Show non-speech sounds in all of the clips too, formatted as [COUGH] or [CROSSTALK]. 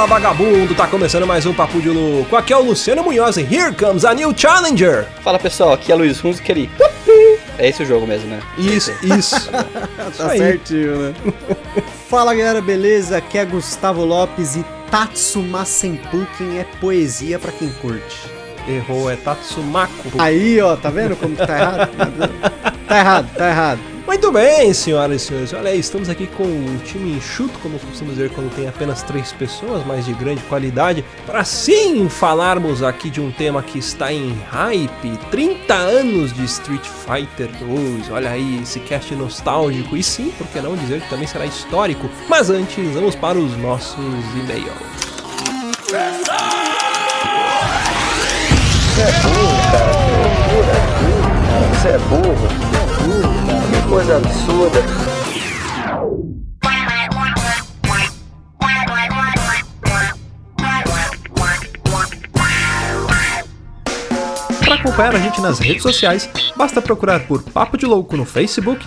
Fala vagabundo, tá começando mais um Papo de Louco. Aqui é o Luciano Munhoz e here comes a new challenger. Fala pessoal, aqui é Luiz Hunz, aquele. É esse o jogo mesmo, né? Isso, [LAUGHS] isso. tá certinho, né? Fala galera, beleza? Aqui é Gustavo Lopes e Tatsuma Senpuken é poesia pra quem curte. Errou, é Tatsumako. Aí, ó, tá vendo como que [LAUGHS] tá errado? tá errado, tá errado. Muito bem, senhoras e senhores. Olha aí, estamos aqui com um time enxuto, como costumamos dizer quando tem apenas três pessoas, mas de grande qualidade, para sim falarmos aqui de um tema que está em hype: 30 anos de Street Fighter 2. Olha aí, esse cast nostálgico. E sim, por que não dizer que também será histórico? Mas antes, vamos para os nossos e-mails. Você é burro, cara. Você é burro, coisa absurda. Para acompanhar a gente nas redes sociais, basta procurar por Papo de Louco no Facebook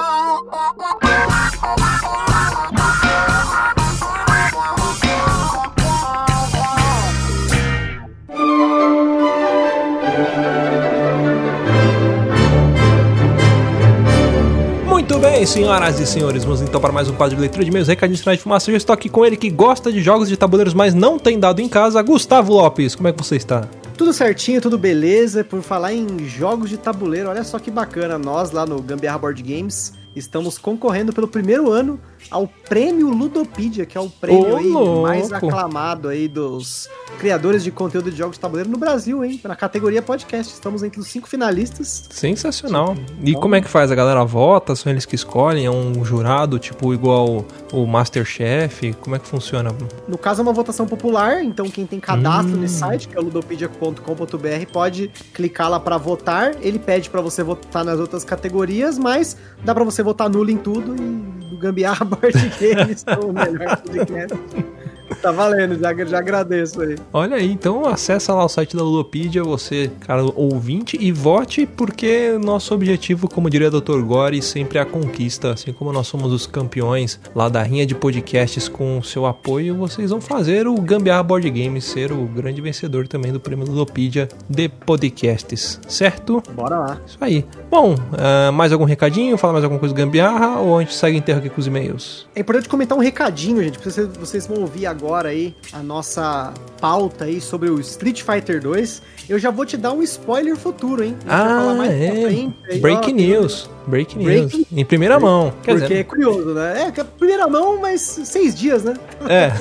bem, senhoras e senhores, vamos então para mais um quadro de leitura de meus recadinhos de fumaça. Eu estou aqui com ele que gosta de jogos de tabuleiros, mas não tem dado em casa, Gustavo Lopes. Como é que você está? Tudo certinho, tudo beleza. Por falar em jogos de tabuleiro, olha só que bacana. Nós lá no Gambiarra Board Games estamos concorrendo pelo primeiro ano ao prêmio Ludopedia, que é o prêmio aí mais aclamado aí dos criadores de conteúdo de jogos de tabuleiro no Brasil, hein? Na categoria podcast. Estamos entre os cinco finalistas. Sensacional. E como é que faz? A galera vota? São eles que escolhem? É um jurado, tipo, igual o Masterchef? Como é que funciona? No caso, é uma votação popular. Então, quem tem cadastro hum. nesse site, que é ludopedia.com.br, pode clicar lá para votar. Ele pede para você votar nas outras categorias, mas dá para você votar nulo em tudo e do Gambiarra Board Games o melhor podcast. Tá valendo, já, já agradeço aí. Olha aí, então acessa lá o site da Ludopedia, você, cara, ouvinte, e vote, porque nosso objetivo, como diria o Dr. Gore, sempre é a conquista. Assim como nós somos os campeões lá da rinha de podcasts com o seu apoio, vocês vão fazer o Gambiarra Board Games ser o grande vencedor também do prêmio Ludopedia de podcasts, certo? Bora lá. Isso aí. Bom, uh, mais algum recadinho? Fala mais alguma coisa do Gambiarra ou a gente segue enterro aqui com os e-mails? É importante comentar um recadinho, gente, porque vocês, vocês vão ouvir agora agora aí a nossa pauta aí sobre o Street Fighter 2, eu já vou te dar um spoiler futuro, hein? Ah, é. Frente, aí, Break ó, news. Break news. Break... Em primeira mão. Quer Porque dizer... é curioso, né? É, primeira mão, mas seis dias, né? É.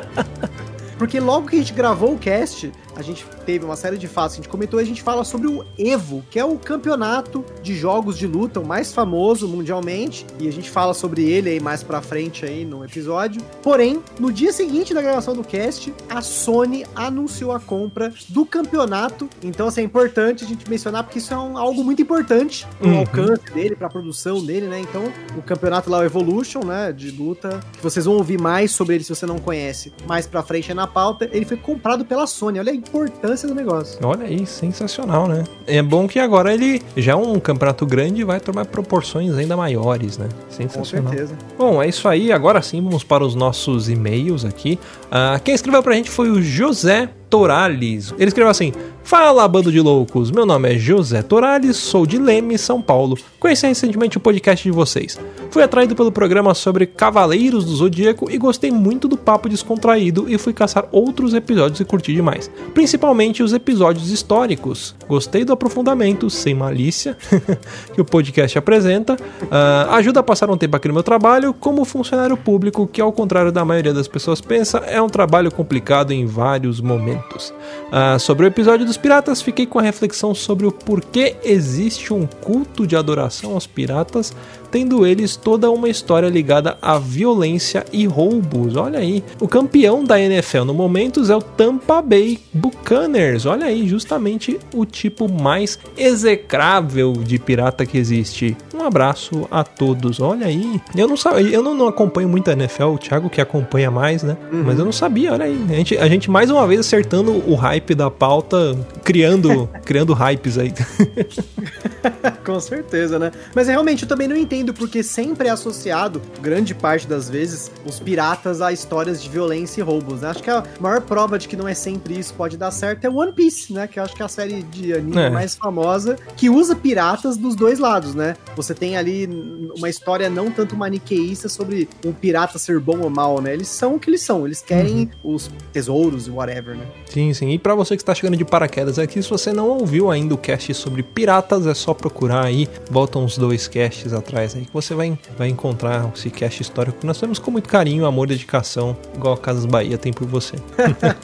[LAUGHS] Porque logo que a gente gravou o cast, a gente teve uma série de fatos, a gente comentou, a gente fala sobre o Evo, que é o campeonato de jogos de luta, o mais famoso mundialmente, e a gente fala sobre ele aí mais pra frente aí no episódio. Porém, no dia seguinte da gravação do cast, a Sony anunciou a compra do campeonato, então assim, é importante a gente mencionar, porque isso é um, algo muito importante pro uhum. alcance dele, pra produção dele, né? Então, o campeonato lá, o Evolution, né, de luta, que vocês vão ouvir mais sobre ele se você não conhece, mais pra frente é na pauta, ele foi comprado pela Sony, olha aí importância do negócio. Olha aí, sensacional, né? É bom que agora ele já é um campeonato grande e vai tomar proporções ainda maiores, né? Sensacional. Com certeza. Bom, é isso aí. Agora sim, vamos para os nossos e-mails aqui. Uh, quem escreveu pra gente foi o José Torales. Ele escreveu assim: Fala, bando de loucos! Meu nome é José Torales, sou de Leme, São Paulo. Conheci recentemente o podcast de vocês. Fui atraído pelo programa sobre Cavaleiros do Zodíaco e gostei muito do papo descontraído e fui caçar outros episódios e curti demais. Principalmente os episódios históricos. Gostei do aprofundamento, sem malícia, [LAUGHS] que o podcast apresenta. Uh, ajuda a passar um tempo aqui no meu trabalho como funcionário público, que ao contrário da maioria das pessoas pensa, é um trabalho complicado em vários momentos. Uh, sobre o episódio dos piratas, fiquei com a reflexão sobre o porquê existe um culto de adoração aos piratas tendo eles toda uma história ligada à violência e roubos. Olha aí. O campeão da NFL no momento é o Tampa Bay Buccaneers. Olha aí, justamente o tipo mais execrável de pirata que existe. Um abraço a todos. Olha aí. Eu não sabia, eu não, não acompanho muito a NFL, o Thiago que acompanha mais, né? Uhum. Mas eu não sabia, olha aí. A gente, a gente mais uma vez acertando o hype da pauta, criando, [LAUGHS] criando hypes aí. [LAUGHS] Com certeza, né? Mas realmente eu também não entendo porque sempre é associado, grande parte das vezes, os piratas a histórias de violência e roubos, né? Acho que a maior prova de que não é sempre isso pode dar certo é One Piece, né? Que eu acho que é a série de anime é. mais famosa que usa piratas dos dois lados, né? Você tem ali uma história não tanto maniqueísta sobre um pirata ser bom ou mal, né? Eles são o que eles são, eles querem uhum. os tesouros e whatever, né? Sim, sim. E para você que está chegando de paraquedas aqui, se você não ouviu ainda o cast sobre piratas, é só procurar aí, volta uns dois casts atrás aí que você vai, vai encontrar esse cast histórico nós temos com muito carinho, amor e dedicação, igual a Casas Bahia tem por você.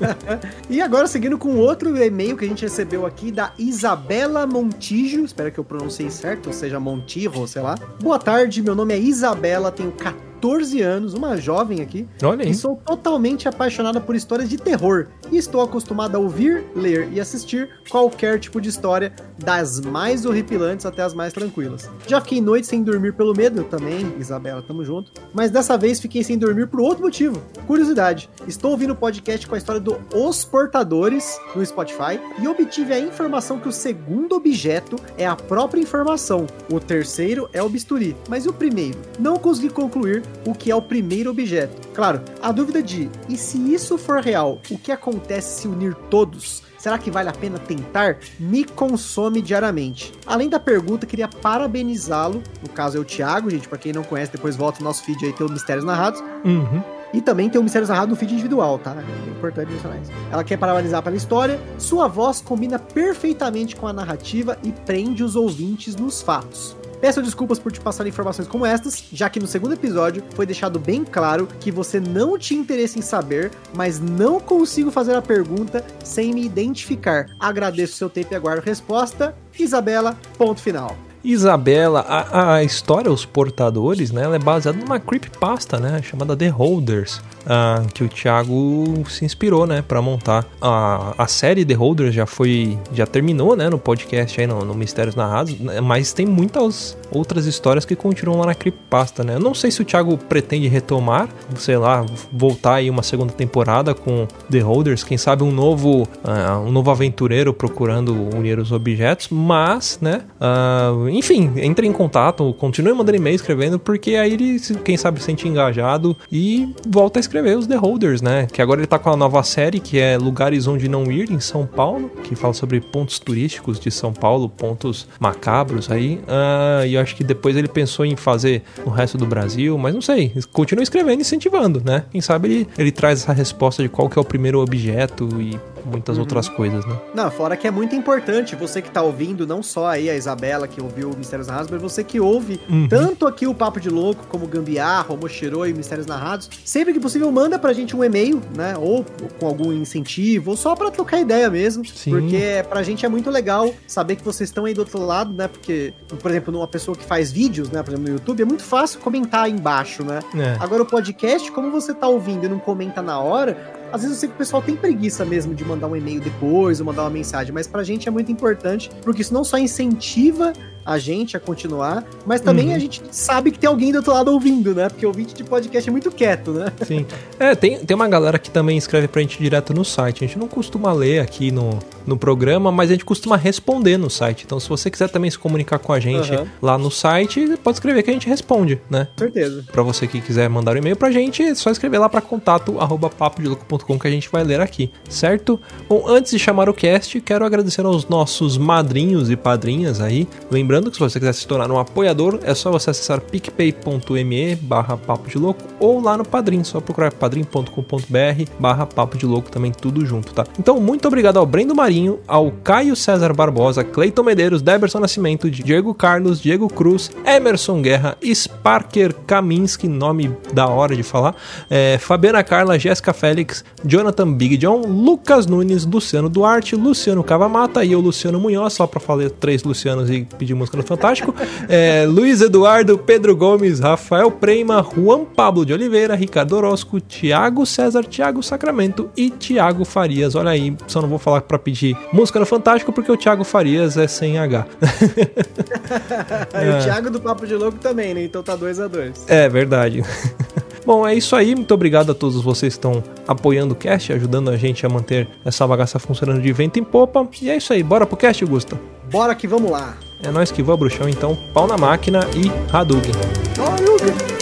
[LAUGHS] e agora seguindo com outro e-mail que a gente recebeu aqui da Isabela Montijo, espero que eu pronunciei certo, ou seja, Montijo, sei lá. Boa tarde, meu nome é Isabela, tenho 14 14 anos, uma jovem aqui. Olha aí. E sou totalmente apaixonada por histórias de terror. E estou acostumada a ouvir, ler e assistir qualquer tipo de história, das mais horripilantes até as mais tranquilas. Já fiquei noites sem dormir pelo medo, também, Isabela, tamo junto. Mas dessa vez fiquei sem dormir por outro motivo. Curiosidade. Estou ouvindo o podcast com a história do Os Portadores no Spotify e obtive a informação que o segundo objeto é a própria informação. O terceiro é o bisturi. Mas e o primeiro? Não consegui concluir o que é o primeiro objeto. Claro, a dúvida de e se isso for real, o que acontece se unir todos? Será que vale a pena tentar? Me consome diariamente. Além da pergunta, queria parabenizá-lo. No caso é o Thiago, gente. Para quem não conhece, depois volta no nosso feed aí, tem o Mistérios Narrados. Uhum. E também tem o Mistérios Narrados no feed individual, tá? É importante mencionar isso. Ela quer parabenizar pela história. Sua voz combina perfeitamente com a narrativa e prende os ouvintes nos fatos. Peço desculpas por te passar informações como estas, já que no segundo episódio foi deixado bem claro que você não tinha interesse em saber, mas não consigo fazer a pergunta sem me identificar. Agradeço seu tempo e aguardo resposta. Isabela, ponto final. Isabela, a, a, história Os Portadores, né, ela é baseada numa creepypasta, né, chamada The Holders, uh, que o Thiago se inspirou, né, para montar. A, a série The Holders já foi, já terminou, né, no podcast aí, no, no Mistérios Narrados, né, mas tem muitas outras histórias que continuam lá na creepypasta, né. Eu não sei se o Thiago pretende retomar, sei lá, voltar aí uma segunda temporada com The Holders, quem sabe um novo, uh, um novo aventureiro procurando unir os objetos, mas, né, uh, enfim, entre em contato, continue mandando e-mail escrevendo, porque aí ele, quem sabe, se sente engajado e volta a escrever os The Holders, né? Que agora ele tá com a nova série, que é Lugares Onde Não Ir, em São Paulo, que fala sobre pontos turísticos de São Paulo, pontos macabros aí. Uh, e eu acho que depois ele pensou em fazer no resto do Brasil, mas não sei. Continua escrevendo e incentivando, né? Quem sabe ele, ele traz essa resposta de qual que é o primeiro objeto e muitas uhum. outras coisas, né? Não, fora que é muito importante você que tá ouvindo, não só aí a Isabela que ouviu o Mistérios Narrados, mas você que ouve uhum. tanto aqui o Papo de Louco, como Gambiarra, o Mochiro e Mistérios Narrados, sempre que possível manda pra gente um e-mail, né? Ou com algum incentivo, ou só pra trocar ideia mesmo. Sim. Porque pra gente é muito legal saber que vocês estão aí do outro lado, né? Porque, por exemplo, numa pessoa que faz vídeos, né? Por exemplo, no YouTube, é muito fácil comentar aí embaixo, né? É. Agora o podcast, como você tá ouvindo e não comenta na hora, às vezes eu sei que o pessoal tem preguiça mesmo de mandar um e-mail depois ou mandar uma mensagem, mas pra gente é muito importante, porque isso não só incentiva a gente a continuar, mas também Uhum. a gente sabe que tem alguém do outro lado ouvindo, né? Porque o ouvinte de podcast é muito quieto, né? Sim. É, tem, tem uma galera que também escreve pra gente direto no site. A gente não costuma ler aqui no, no programa, mas a gente costuma responder no site. Então, se você quiser também se comunicar com a gente Aham. lá no site, pode escrever que a gente responde, né? Certeza. Pra você que quiser mandar um e-mail pra gente, é só escrever lá pra contato arroba papodelouco.com que a gente vai ler aqui, certo? Bom, antes de chamar o cast, quero agradecer aos nossos madrinhos e padrinhas aí. Lembrando que se você quiser se tornar um apoiador, é só você acessar picpay.me barra papo de louco ou lá no Padrim, só procurar padrim.com.br barra papo de louco também tudo junto, tá? Então, muito obrigado ao Brendo Marinho, ao Caio César Barbosa, Cleiton Medeiros, Deberson Nascimento, Diego Carlos, Diego Cruz, Emerson Guerra, Sparker Kaminski, nome da hora de falar, é, Fabiana Carla, Jéssica Félix, Jonathan Big John, Lucas Nunes, Luciano Duarte, Luciano Cavamata e eu, Luciano Munhoz, só pra falar três Lucianos e pedir música no Fantástico, é, Luiz Eduardo, Pedro Gomes, Rafael Preima, Juan Pablo de Oliveira, Ricardo Orozco, Thiago César, Thiago Sacramento e Thiago Farias. Olha aí, só não vou falar pra pedir música no Fantástico porque o Thiago Farias é sem H. Aí [LAUGHS] o Thiago do Papo de Louco também, né? Então tá 2 a 2 É verdade. [LAUGHS] Bom, é isso aí. Muito obrigado a todos vocês que estão apoiando o cast, ajudando a gente a manter essa bagaça funcionando de vento em popa. E é isso aí. Bora pro cast, Gusta? Bora que vamos lá. É nós que voa, bruxão. Então, pau na máquina e Hadouken. Isso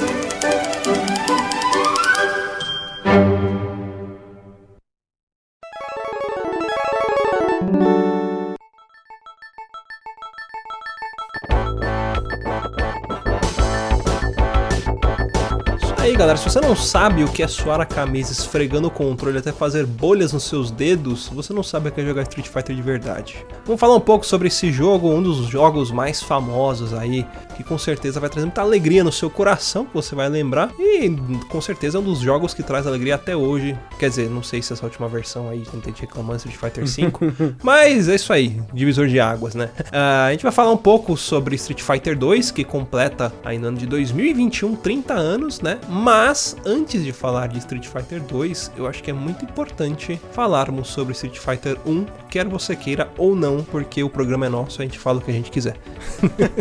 galera. Se você não sabe o que é suar a camisa esfregando o controle até fazer bolhas nos seus dedos, você não sabe o que é jogar Street Fighter de verdade. Vamos falar um pouco sobre esse jogo, um dos jogos mais famosos aí, que com certeza vai trazer muita alegria no seu coração, que você vai lembrar, e com certeza é um dos jogos que traz alegria até hoje. Quer dizer, não sei se essa última versão aí, tem gente reclamando Street Fighter V, [LAUGHS] mas é isso aí, divisor de águas, né? Ah, a gente vai falar um pouco sobre Street Fighter 2, que completa aí no ano de 2021 30 anos, né? Mas antes de falar de Street Fighter 2, eu acho que é muito importante falarmos sobre Street Fighter 1, quer você queira ou não, porque o programa é nosso, a gente fala o que a gente quiser.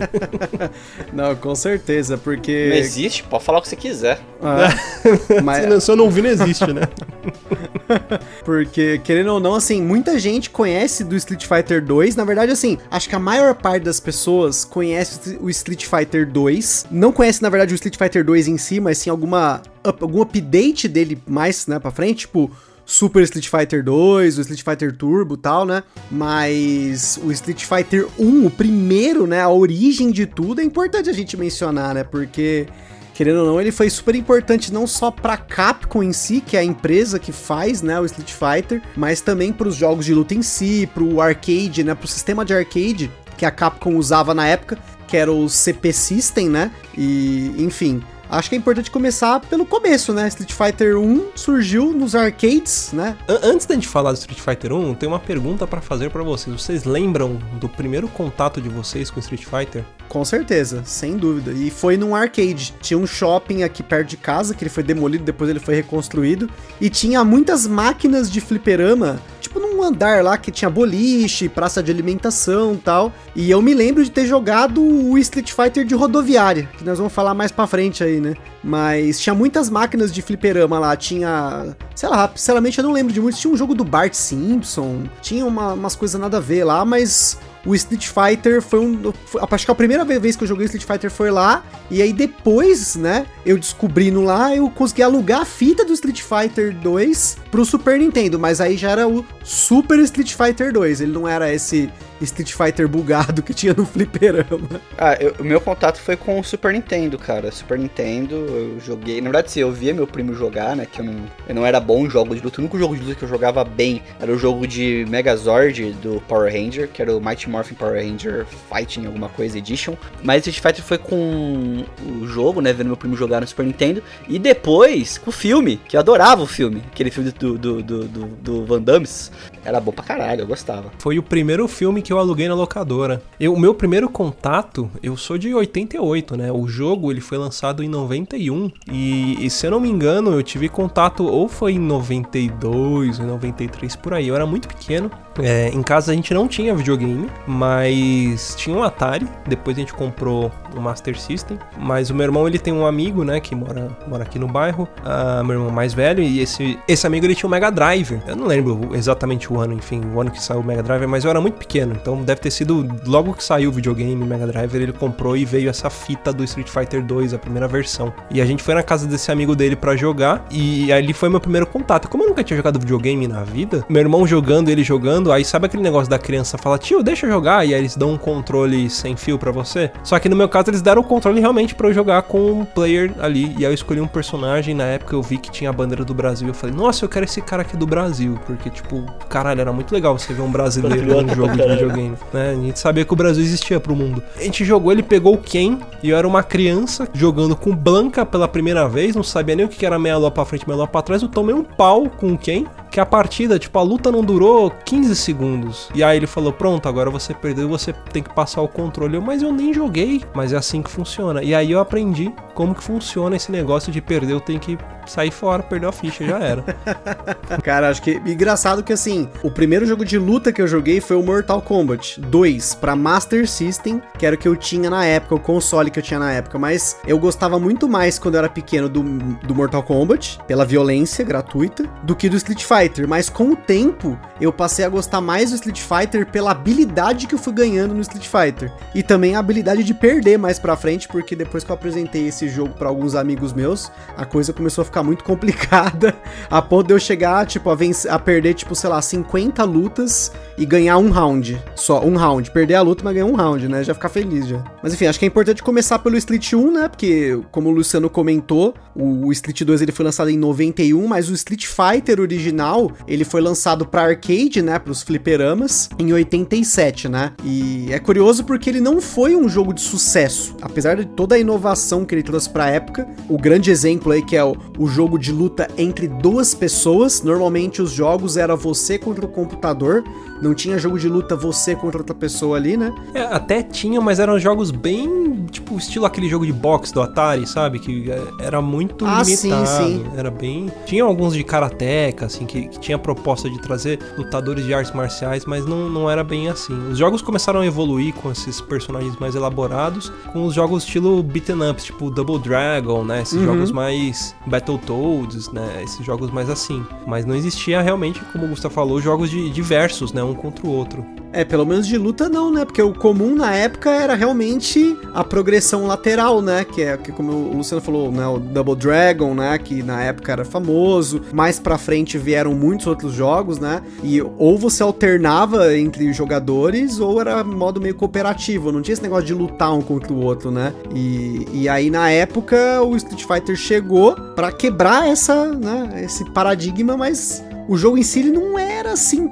[LAUGHS] Não, com certeza, Não porque. existe, pode falar o que você quiser. Ah, [LAUGHS] mas, Se não- Se eu não ouvir, não existe, né? [LAUGHS] Porque, querendo ou não, assim, muita gente conhece do Street Fighter 2. Na verdade, assim, acho que a maior parte das pessoas conhece o Street Fighter 2. Não conhece, na verdade, o Street Fighter 2 em si, mas sim alguma, up- algum update dele mais, né, pra frente, tipo. Super Street Fighter 2, o Street Fighter Turbo e tal, né? Mas o Street Fighter 1, o primeiro, né? A origem de tudo é importante a gente mencionar, né? Porque querendo ou não, ele foi super importante não só pra Capcom em si, que é a empresa que faz, né, o Street Fighter, mas também pros jogos de luta em si, pro arcade, né, pro sistema de arcade que a Capcom usava na época, que era o CP System, né? E, enfim, acho que é importante começar pelo começo, né? Street Fighter 1 surgiu nos arcades, né? An- Antes da gente falar do Street Fighter 1, tem uma pergunta pra fazer pra vocês. Vocês lembram do primeiro contato de vocês com Street Fighter? Com certeza, sem dúvida. E foi num arcade. Tinha um shopping aqui perto de casa, que ele foi demolido, depois ele foi reconstruído. E tinha muitas máquinas de fliperama, andar lá que tinha boliche, praça de alimentação tal. E eu me lembro de ter jogado o Street Fighter de rodoviária, que nós vamos falar mais pra frente aí, né? Mas tinha muitas máquinas de fliperama lá. Tinha. Sei lá, sinceramente eu não lembro de muitos. Tinha um jogo do Bart Simpson, tinha uma- umas coisas nada a ver lá, mas o Street Fighter foi um. foi- acho que a primeira vez que eu joguei Street Fighter foi lá. E aí depois, né, eu descobrindo lá, eu consegui alugar a fita do Street Fighter 2 pro Super Nintendo. Mas aí já era o Super Street Fighter 2. Ele não era esse Street Fighter bugado que tinha no fliperama. Ah, eu- o meu contato foi com o Super Nintendo, cara. Super Nintendo, eu joguei. Na verdade, sim, eu via meu primo jogar, né? Que eu não, eu não era bom em jogos de luta. O único jogo de luta que eu jogava bem era o jogo de Megazord do Power Ranger, que era o Mighty Morphin Power Ranger Fighting alguma coisa Edition. Mas Street Fighter foi com o jogo, né? Vendo meu primo jogar no Super Nintendo. E depois com o filme, que eu adorava o filme. Aquele filme do, do, do, do, do Van Damme. Era bom pra caralho, eu gostava. Foi o primeiro filme que eu aluguei na locadora. O meu primeiro contato, eu sou de 88, né? O jogo ele foi lançado em 91 e, e se eu não me engano, eu tive contato ou foi em 92 ou em 93 por aí. Eu era muito pequeno. É, em casa a gente não tinha videogame, mas tinha um Atari. Depois a gente comprou um Master System. Mas o meu irmão ele tem um amigo, né, que mora, mora aqui no bairro, uh, meu irmão mais velho, e esse, esse amigo ele tinha um Mega Drive. Eu não lembro exatamente o ano, enfim, o ano que saiu o Mega Drive, mas eu era muito pequeno, então deve ter sido logo que saiu o videogame Mega Drive, ele comprou e veio essa fita do Street Fighter 2, a primeira versão. E a gente foi na casa desse amigo dele para jogar, e ali foi meu primeiro contato. Como eu nunca tinha jogado videogame na vida, meu irmão jogando, ele jogando, aí sabe aquele negócio da criança fala, tio, deixa eu jogar, e aí eles dão um controle sem fio para você? Só que no meu caso eles deram o controle realmente para eu jogar com um player ali, e aí eu escolhi um personagem, na época eu vi que tinha a bandeira do Brasil, eu falei, nossa, eu quero esse cara aqui do Brasil, porque tipo, caralho, era muito legal você ver um brasileiro num jogo de videogame, né? A gente sabia que o Brasil existia pro mundo. A gente jogou, ele pegou o Ken, e eu era uma criança jogando com Blanca pela primeira vez, não sabia nem o que era meia lua pra frente, meia lua pra trás, eu tomei um pau com o Ken, que a partida, tipo, a luta não durou 15 segundos. E aí ele falou: Pronto, agora você perdeu, você tem que passar o controle. Eu, mas eu nem joguei, mas é assim que funciona. E aí eu aprendi como que funciona esse negócio de perder, eu tenho que sair fora, perdeu a ficha, já era. [LAUGHS] Cara, acho que engraçado que assim, o primeiro jogo de luta que eu joguei foi o Mortal Kombat 2 para Master System, que era o que eu tinha na época, o console que eu tinha na época, mas eu gostava muito mais quando eu era pequeno do, do Mortal Kombat, pela violência gratuita, do que do Street Fighter, mas com o tempo eu passei a gostar mais do Street Fighter pela habilidade que eu fui ganhando no Street Fighter e também a habilidade de perder mais para frente, porque depois que eu apresentei esse jogo para alguns amigos meus, a coisa começou a ficar muito [LAUGHS] complicada, a ponto de eu chegar, tipo, a, vencer, a perder, tipo, sei lá, 50 lutas e ganhar um round. Só, um round. Perder a luta, mas ganhar um round, né? Já ficar feliz já. Mas enfim, acho que é importante começar pelo Street 1, né? Porque, como o Luciano comentou, o Street 2 ele foi lançado em 91, mas o Street Fighter original, ele foi lançado para arcade, né? Pros fliperamas, em 87, né? E é curioso porque ele não foi um jogo de sucesso. Apesar de toda a inovação que ele trouxe pra época, o grande exemplo aí que é o, o jogo de luta entre duas pessoas, normalmente os jogos era você contra o computador, não tinha jogo de luta você contra outra pessoa ali, né? É, até tinha, mas eram jogos bem, tipo, estilo aquele jogo de boxe do Atari, sabe? Que é, era muito ah, limitado. Sim, sim. Era bem. Tinha alguns de karateca, assim, que, que tinha a proposta de trazer lutadores de artes marciais, mas não, não era bem assim. Os jogos começaram a evoluir com esses personagens mais elaborados, com os jogos estilo beaten ups, tipo Double Dragon, né? Esses uhum. jogos mais Battletoads, né? Esses jogos mais assim. Mas não existia realmente, como o Gustavo falou, jogos de diversos, né? Um contra o outro. É, pelo menos de luta não, né? Porque o comum na época era realmente a progressão lateral, né? Que é, que como o Luciano falou, né? O Double Dragon, né? Que na época era famoso. Mais pra frente vieram muitos outros jogos, né? E ou você alternava entre jogadores ou era modo meio cooperativo. Não tinha esse negócio de lutar um contra o outro, né? E, e aí na época o Street Fighter chegou para quebrar essa, né? Esse paradigma, mas o jogo em si ele não era assim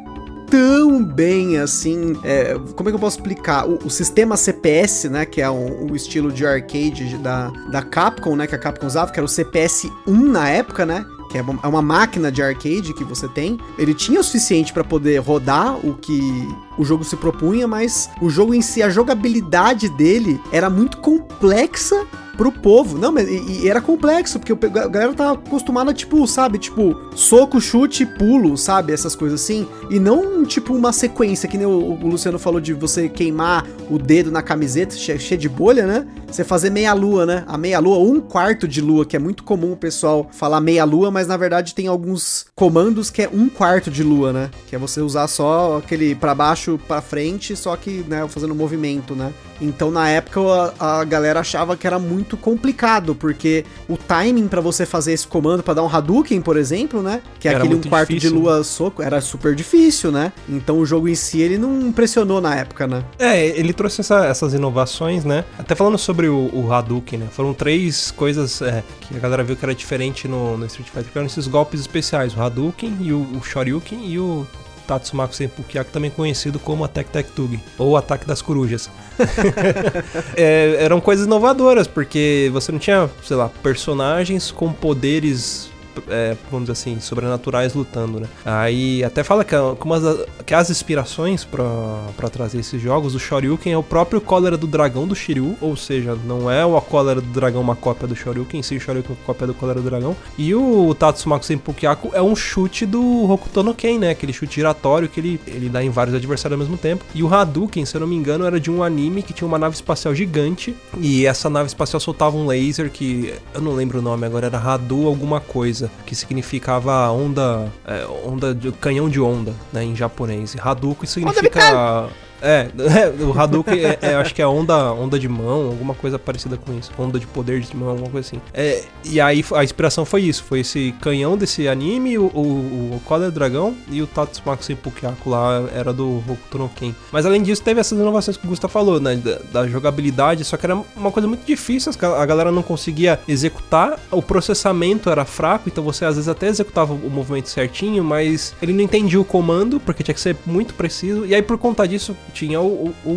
tão bem assim. É, como é que eu posso explicar? O, o sistema CPS, né? Que é o estilo de arcade da, da Capcom, né? Que a Capcom usava, que era o CPS 1 na época, né? que é uma máquina de arcade que você tem, ele tinha o suficiente para poder rodar o que o jogo se propunha, mas o jogo em si, a jogabilidade dele era muito complexa pro povo. Não, mas e, e era complexo, porque a galera tava acostumada, tipo, sabe, tipo, soco, chute, pulo, sabe? Essas coisas assim. E não, tipo, uma sequência, que nem o, o Luciano falou de você queimar o dedo na camiseta, cheio de bolha, né? Você fazer meia lua, né? A meia lua, um quarto de lua, que é muito comum o pessoal falar meia lua, mas na verdade tem alguns comandos que é um quarto de lua, né? Que é você usar só aquele para baixo, para frente, só que, né, fazendo movimento, né? Então na época a, a galera achava que era muito complicado, porque o timing para você fazer esse comando para dar um Hadouken, por exemplo, né? Que é era aquele um quarto difícil, de lua soco, era super difícil, né? Então o jogo em si ele não impressionou na época, né? É, ele trouxe essa, essas inovações, né? Até falando sobre o, o Hadouken, né? Foram três coisas é, que a galera viu que era diferente no, no Street Fighter, que eram esses golpes especiais, o Hadouken e o, o Shoryuken e o Tatsumaku Senpukiaku, também conhecido como Attack Tag Tug, ou Ataque das Corujas. [LAUGHS] é, eram coisas inovadoras, porque você não tinha, sei lá, personagens com poderes é, vamos dizer assim, sobrenaturais lutando, né? Aí até fala que, uma que as inspirações pra trazer esses jogos, o Shoryuken é o próprio cólera do dragão do Shiryu, ou seja, não é o cólera do dragão uma cópia do Shoryuken, em si o Shoryuken é uma cópia do cólera do dragão. E o Tatsumaku Senpukyaku é um chute do Hokuto no Ken, né? Aquele chute giratório que ele, ele dá em vários adversários ao mesmo tempo. E o Hadouken, se eu não me engano, era de um anime que tinha uma nave espacial gigante. E essa nave espacial soltava um laser que eu não lembro o nome agora, era Hadu alguma coisa, que significava onda, é, onda de, canhão de onda, né, em japonês. E Hadouken significa é, [LAUGHS] é, o Hadouken é, é, acho que é onda, onda de mão, alguma coisa parecida com isso. Onda de poder de mão, alguma coisa assim. É, e aí a inspiração foi isso, foi esse canhão desse anime, o, o, o Dragão e o Tatsumaku Senpukyaku lá era do Hokuto Ken. Mas além disso, teve essas inovações que o Gustavo falou, né, da, da jogabilidade, só que era uma coisa muito difícil, a galera não conseguia executar, o processamento era fraco, então você às vezes até executava o movimento certinho, mas ele não entendia o comando, porque tinha que ser muito preciso, e aí por conta disso tinha o, o,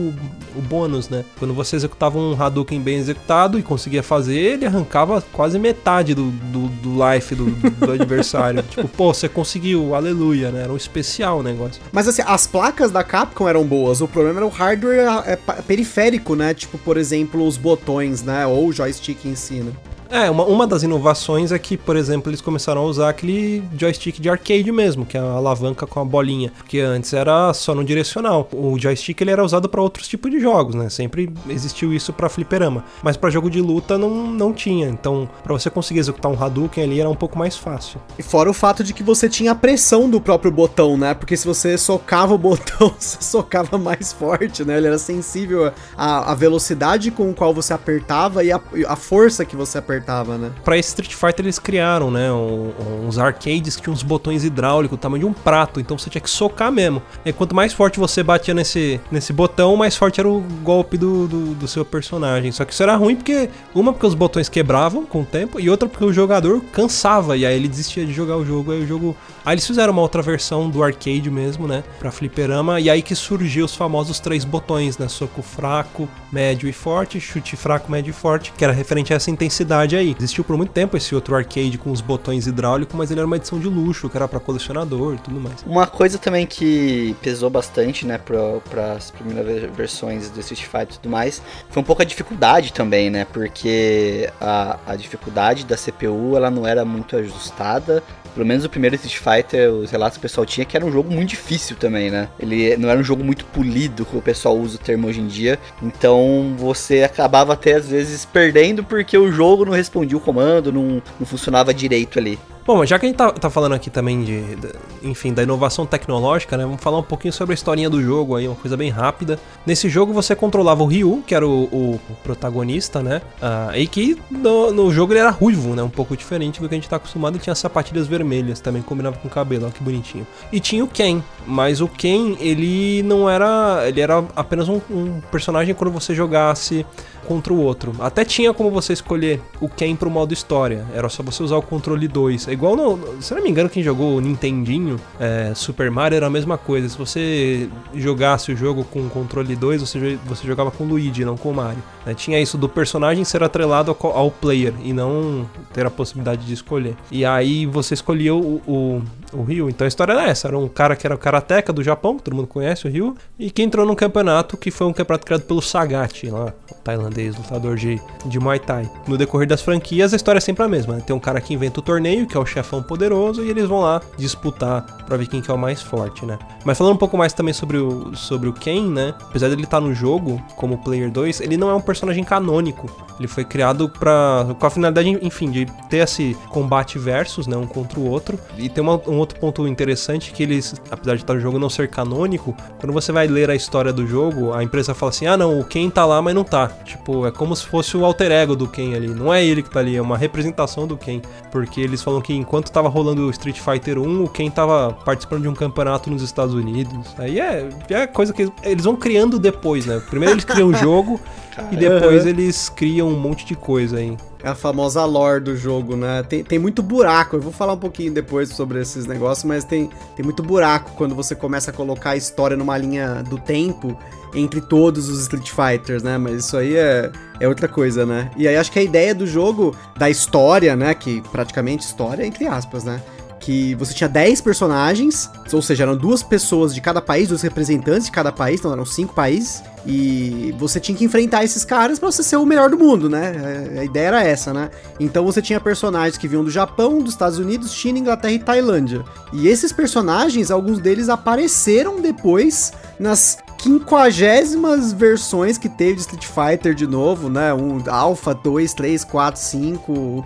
o- bônus, né? Quando você executava um Hadouken bem executado e conseguia fazer, ele arrancava quase metade do, do, do life do, do [LAUGHS] adversário. tipo, pô, você conseguiu, aleluia, né? Era um especial o negócio. Mas assim, as placas da Capcom eram boas, o problema era o hardware é, pa- periférico, né? Tipo, por exemplo, os botões, né? Ou o joystick em si, né? É, uma, uma das inovações é que, por exemplo, eles começaram a usar aquele joystick de arcade mesmo, que é a alavanca com a bolinha, porque antes era só no direcional. O joystick ele era usado para outros tipos de jogos, né? Sempre existiu isso para fliperama, mas para jogo de luta não, não tinha. Então, para você conseguir executar um Hadouken ali era um pouco mais fácil. E fora o fato de que você tinha a pressão do próprio botão, né? Porque se você socava o botão, [LAUGHS] você socava mais forte, né? Ele era sensível à, à velocidade com qual você apertava e a, a força que você apertava, né? Pra esse Street Fighter eles criaram, né, um- uns arcades que tinham uns botões hidráulicos, o tamanho de um prato, então você tinha que socar mesmo. E quanto mais forte você batia nesse, nesse botão, mais forte era o golpe do, do, do seu personagem. Só que isso era ruim porque, uma porque os botões quebravam com o tempo, e outra porque o jogador cansava, e aí ele desistia de jogar o jogo, aí o jogo... Aí eles fizeram uma outra versão do arcade mesmo, né, pra fliperama, e aí que surgiu os famosos três botões, né, soco fraco, médio e forte, chute fraco, médio e forte, que era referente a essa intensidade aí. Existiu por muito tempo esse outro arcade com os botões hidráulicos, mas ele era uma edição de luxo, que era pra colecionador e tudo mais. Uma coisa também que pesou bastante, né, para as primeiras ve- versões do Street Fighter e tudo mais, foi um pouco a dificuldade também, né, porque a, a dificuldade da CPU, ela não era muito ajustada, pelo menos o primeiro Street Fighter, os relatos que o pessoal tinha, que era um jogo muito difícil também, né, ele não era um jogo muito polido, que o pessoal usa o termo hoje em dia, então você acabava até às vezes perdendo porque o jogo não respondia o comando, não, não funcionava direito ali. Bom, já que a gente tá, tá falando aqui também de, de- enfim, da inovação tecnológica, né? Vamos falar um pouquinho sobre a historinha do jogo aí, uma coisa bem rápida. Nesse jogo você controlava o Ryu, que era o, o protagonista, né? Ah, e que no, no jogo ele era ruivo, né? Um pouco diferente do que a gente tá acostumado e tinha sapatilhas vermelhas também, combinava com o cabelo, ó que bonitinho. E tinha o Ken, mas o Ken, ele não era. Ele era apenas um, um personagem quando você jogasse contra o outro. Até tinha como você escolher o Ken pro modo história. Era só você usar o controle 2. É igual no. no- Se não me engano, quem jogou o Nintendinho, é, Super Mario era a mesma coisa. Se você jogasse o jogo com o controle 2, você, você jogava com o Luigi, não com o Mario. né? Tinha isso do personagem ser atrelado ao, ao player e não ter a possibilidade de escolher. E aí você escolhia o, o, o Ryu. Então a história era essa: era um cara que era o karateka do Japão, que todo mundo conhece o Ryu, e que entrou num campeonato que foi um campeonato criado pelo Sagat, lá, o tailandês, lutador de, de Muay Thai. No decorrer das franquias, a história é sempre a mesma. né? Tem um cara que inventa o torneio, que é o chefão poderoso, e eles vão lá disputar pra ver quem que é o mais forte, né? Mas falando um pouco mais também sobre o, sobre o Ken, né? Apesar dele estar no jogo como Player 2, ele não é um personagem canônico. Ele foi criado pra, com a finalidade, enfim, de ter esse combate versus, né? Um contra o outro. E tem uma- um outro ponto interessante que eles, apesar de estar no jogo não ser canônico, quando você vai ler a história do jogo, a empresa fala assim: ah, não, o Ken tá lá, mas não tá. Tipo, é como se fosse o alter ego do Ken ali. Não é ele que tá ali, é uma representação do Ken. Porque eles falam que enquanto tava rolando o Street Fighter 1, o Ken tava participando de um campeonato nos Estados Unidos. Aí é, é coisa que eles vão criando depois, né? Primeiro eles criam o jogo [LAUGHS] e depois eles criam um monte de coisa aí. É a famosa lore do jogo, né? Tem, tem muito buraco. Eu vou falar um pouquinho depois sobre esses negócios, mas tem, tem muito buraco quando você começa a colocar a história numa linha do tempo entre todos os Street Fighters, né? Mas isso aí é, é outra coisa, né? E aí acho que a ideia do jogo, da história, né? Que praticamente história, entre aspas, né? Que você tinha 10 personagens, ou seja, eram duas pessoas de cada país, dois representantes de cada país, então eram cinco países, e você tinha que enfrentar esses caras para você ser o melhor do mundo, né? A ideia era essa, né? Então você tinha personagens que vinham do Japão, dos Estados Unidos, China, Inglaterra e Tailândia. E esses personagens, alguns deles apareceram depois nas quinquagésimas versões que teve de Street Fighter de novo, né? Um Alpha 2, 3, 4, 5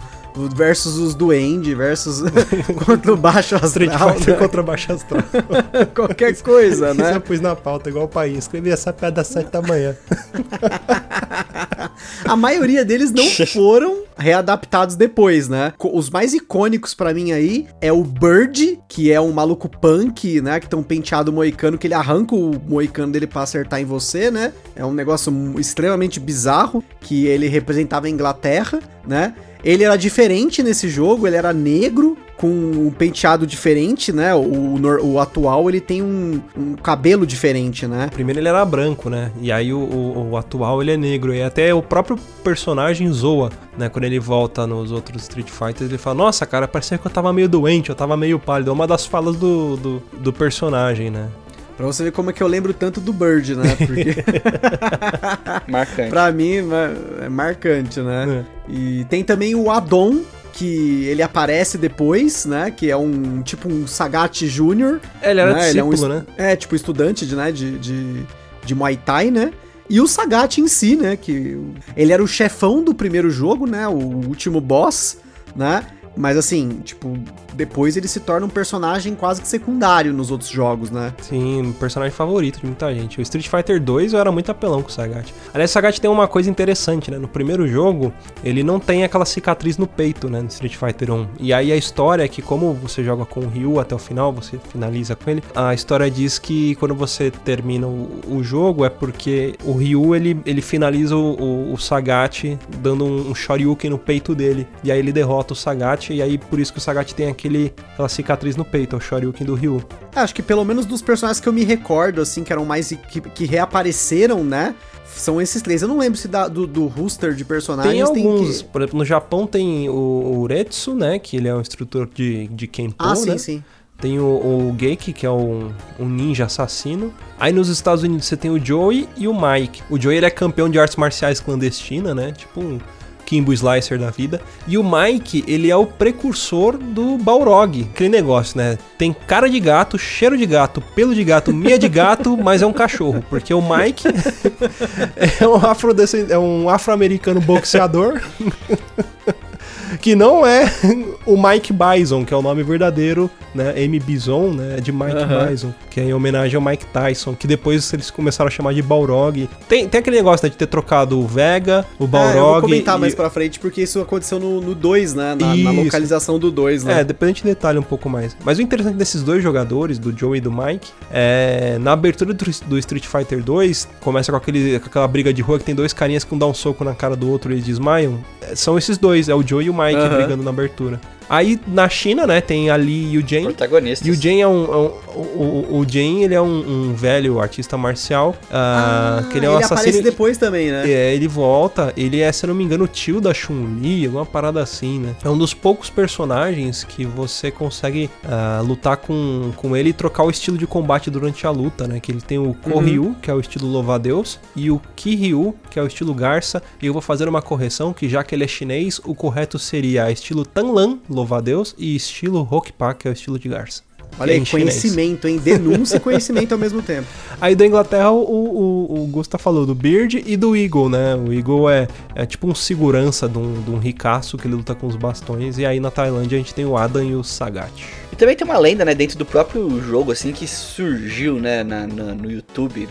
versus os Duende, versus [LAUGHS] [LAUGHS] contra o Baixo Astral. Street né? contra Baixo Astral. Qualquer coisa, [LAUGHS] Isso né? eu pus na pauta, igual o país. Escrevi essa piada às 7 da manhã. A maioria deles não foram readaptados depois, né? Os mais icônicos pra mim aí é o Bird, que é um maluco punk, né? Que tem um penteado moicano que ele arranca o moicano dele pra acertar em você, né? É um negócio extremamente bizarro que ele representava a Inglaterra, né? Ele era diferente nesse jogo, ele era negro, com um penteado diferente, né? O, nor- o atual ele tem um, um cabelo diferente, né? Primeiro ele era branco, né? E aí o, o- o atual ele é negro. E até o próprio personagem zoa, né? Quando ele volta nos outros Street Fighters, ele fala: Nossa, cara, parecia que eu tava meio doente, eu tava meio pálido. É uma das falas do, do, do personagem, né? Pra você ver como é que eu lembro tanto do Bird, né? Porque [LAUGHS] Marcante. pra mim é marcante, né? E tem também o Adon, que ele aparece depois, né? Que é um tipo um Sagat Júnior. É, ele era né? Ele é um discípulo, né? É, tipo estudante de, né? de, de, de Muay Thai, né? E o Sagat em si, né? Que ele era o chefão do primeiro jogo, né? O último boss, né? Mas assim, tipo, depois ele se torna um personagem quase que secundário nos outros jogos, né? Sim, um personagem favorito de muita gente. O Street Fighter 2 eu era muito apelão com o Sagat. Aliás, o Sagat tem uma coisa interessante, né? No primeiro jogo, ele não tem aquela cicatriz no peito, né? No Street Fighter 1. E aí a história é que, como você joga com o Ryu até o final, você finaliza com ele, a história diz que quando você termina o, o jogo é porque o Ryu ele, ele finaliza o, o, o Sagat dando um, um Shoryuken no peito dele. E aí ele derrota o Sagat, e aí por isso que o Sagat tem aquele, aquela cicatriz no peito, é o Shoryuken do Ryu. É, Acho que pelo menos dos personagens que eu me recordo, assim, que eram mais. que, que reapareceram, né? São esses três. Eu não lembro se da- do, do roster de personagens Tem alguns, que. por exemplo, no Japão tem o, o Uretsu, né, que ele é um instrutor de, de Kenpo, Ah, sim, né? sim. Tem o, o Geiki, que é um, um ninja assassino. Aí nos Estados Unidos você tem o Joey e o Mike. O Joey ele é campeão de artes marciais clandestina, né, tipo um Kimbo Slicer da vida. E o Mike, ele é o precursor do Balrog. Aquele negócio, né? Tem cara de gato, cheiro de gato, pelo de gato, meia de gato, [LAUGHS] mas é um cachorro. Porque o Mike [LAUGHS] é um afrodescend... é um afro-americano boxeador. [LAUGHS] que não é [LAUGHS] o Mike Bison, que é o nome verdadeiro, né? M. Bison, né? De Mike Aham. Bison, que é em homenagem ao Mike Tyson, que depois eles começaram a chamar de Balrog. Tem, tem aquele negócio né, de ter trocado o Vega, o Ah, eu vou Balrog. comentar e- mais pra frente, porque isso aconteceu no 2, né? Na, na localização do 2, né? É, depois a gente detalha um pouco mais. Mas o interessante desses dois jogadores, do Joe e do Mike, é. Na abertura do, do Street Fighter 2, começa com, aquele, com aquela briga de rua que tem dois carinhas que um dá um soco na cara do outro e eles desmaiam. É, São esses dois, é o Joe e o Mike Aham. brigando na abertura. Aí na China, né, tem a Lee o Jane. Protagonistas. E o Jane é um. é um- o, o, o Jane, ele é um, um velho artista marcial. ah, que ele é um ele assassino. aparece depois também, né? É, ele volta, ele é, se eu não me engano, o tio da Chun-Li, alguma parada assim, né? É um dos poucos personagens que você consegue ah, lutar com, com ele e trocar o estilo de combate durante a luta, né? Que ele tem o Koryu, que é o estilo louva-a-Deus, e o Kiryu, que é o estilo garça. E eu vou fazer uma correção, que já que ele é chinês, o correto seria estilo Tanlan, louva-a-Deus, e estilo Hokpa, que é o estilo de garça. Olha é aí, chinês. conhecimento, hein? Denúncia e conhecimento ao mesmo tempo. [LAUGHS] Aí da Inglaterra o, o, o Gusta falou do Beard e do Eagle, né? O Eagle é, é tipo um segurança de um, de um ricaço que ele luta com os bastões. E aí na Tailândia a gente tem o Adam e o Sagat. E também tem uma lenda, né, dentro do próprio jogo, assim, que surgiu, né, na- na- no YouTube.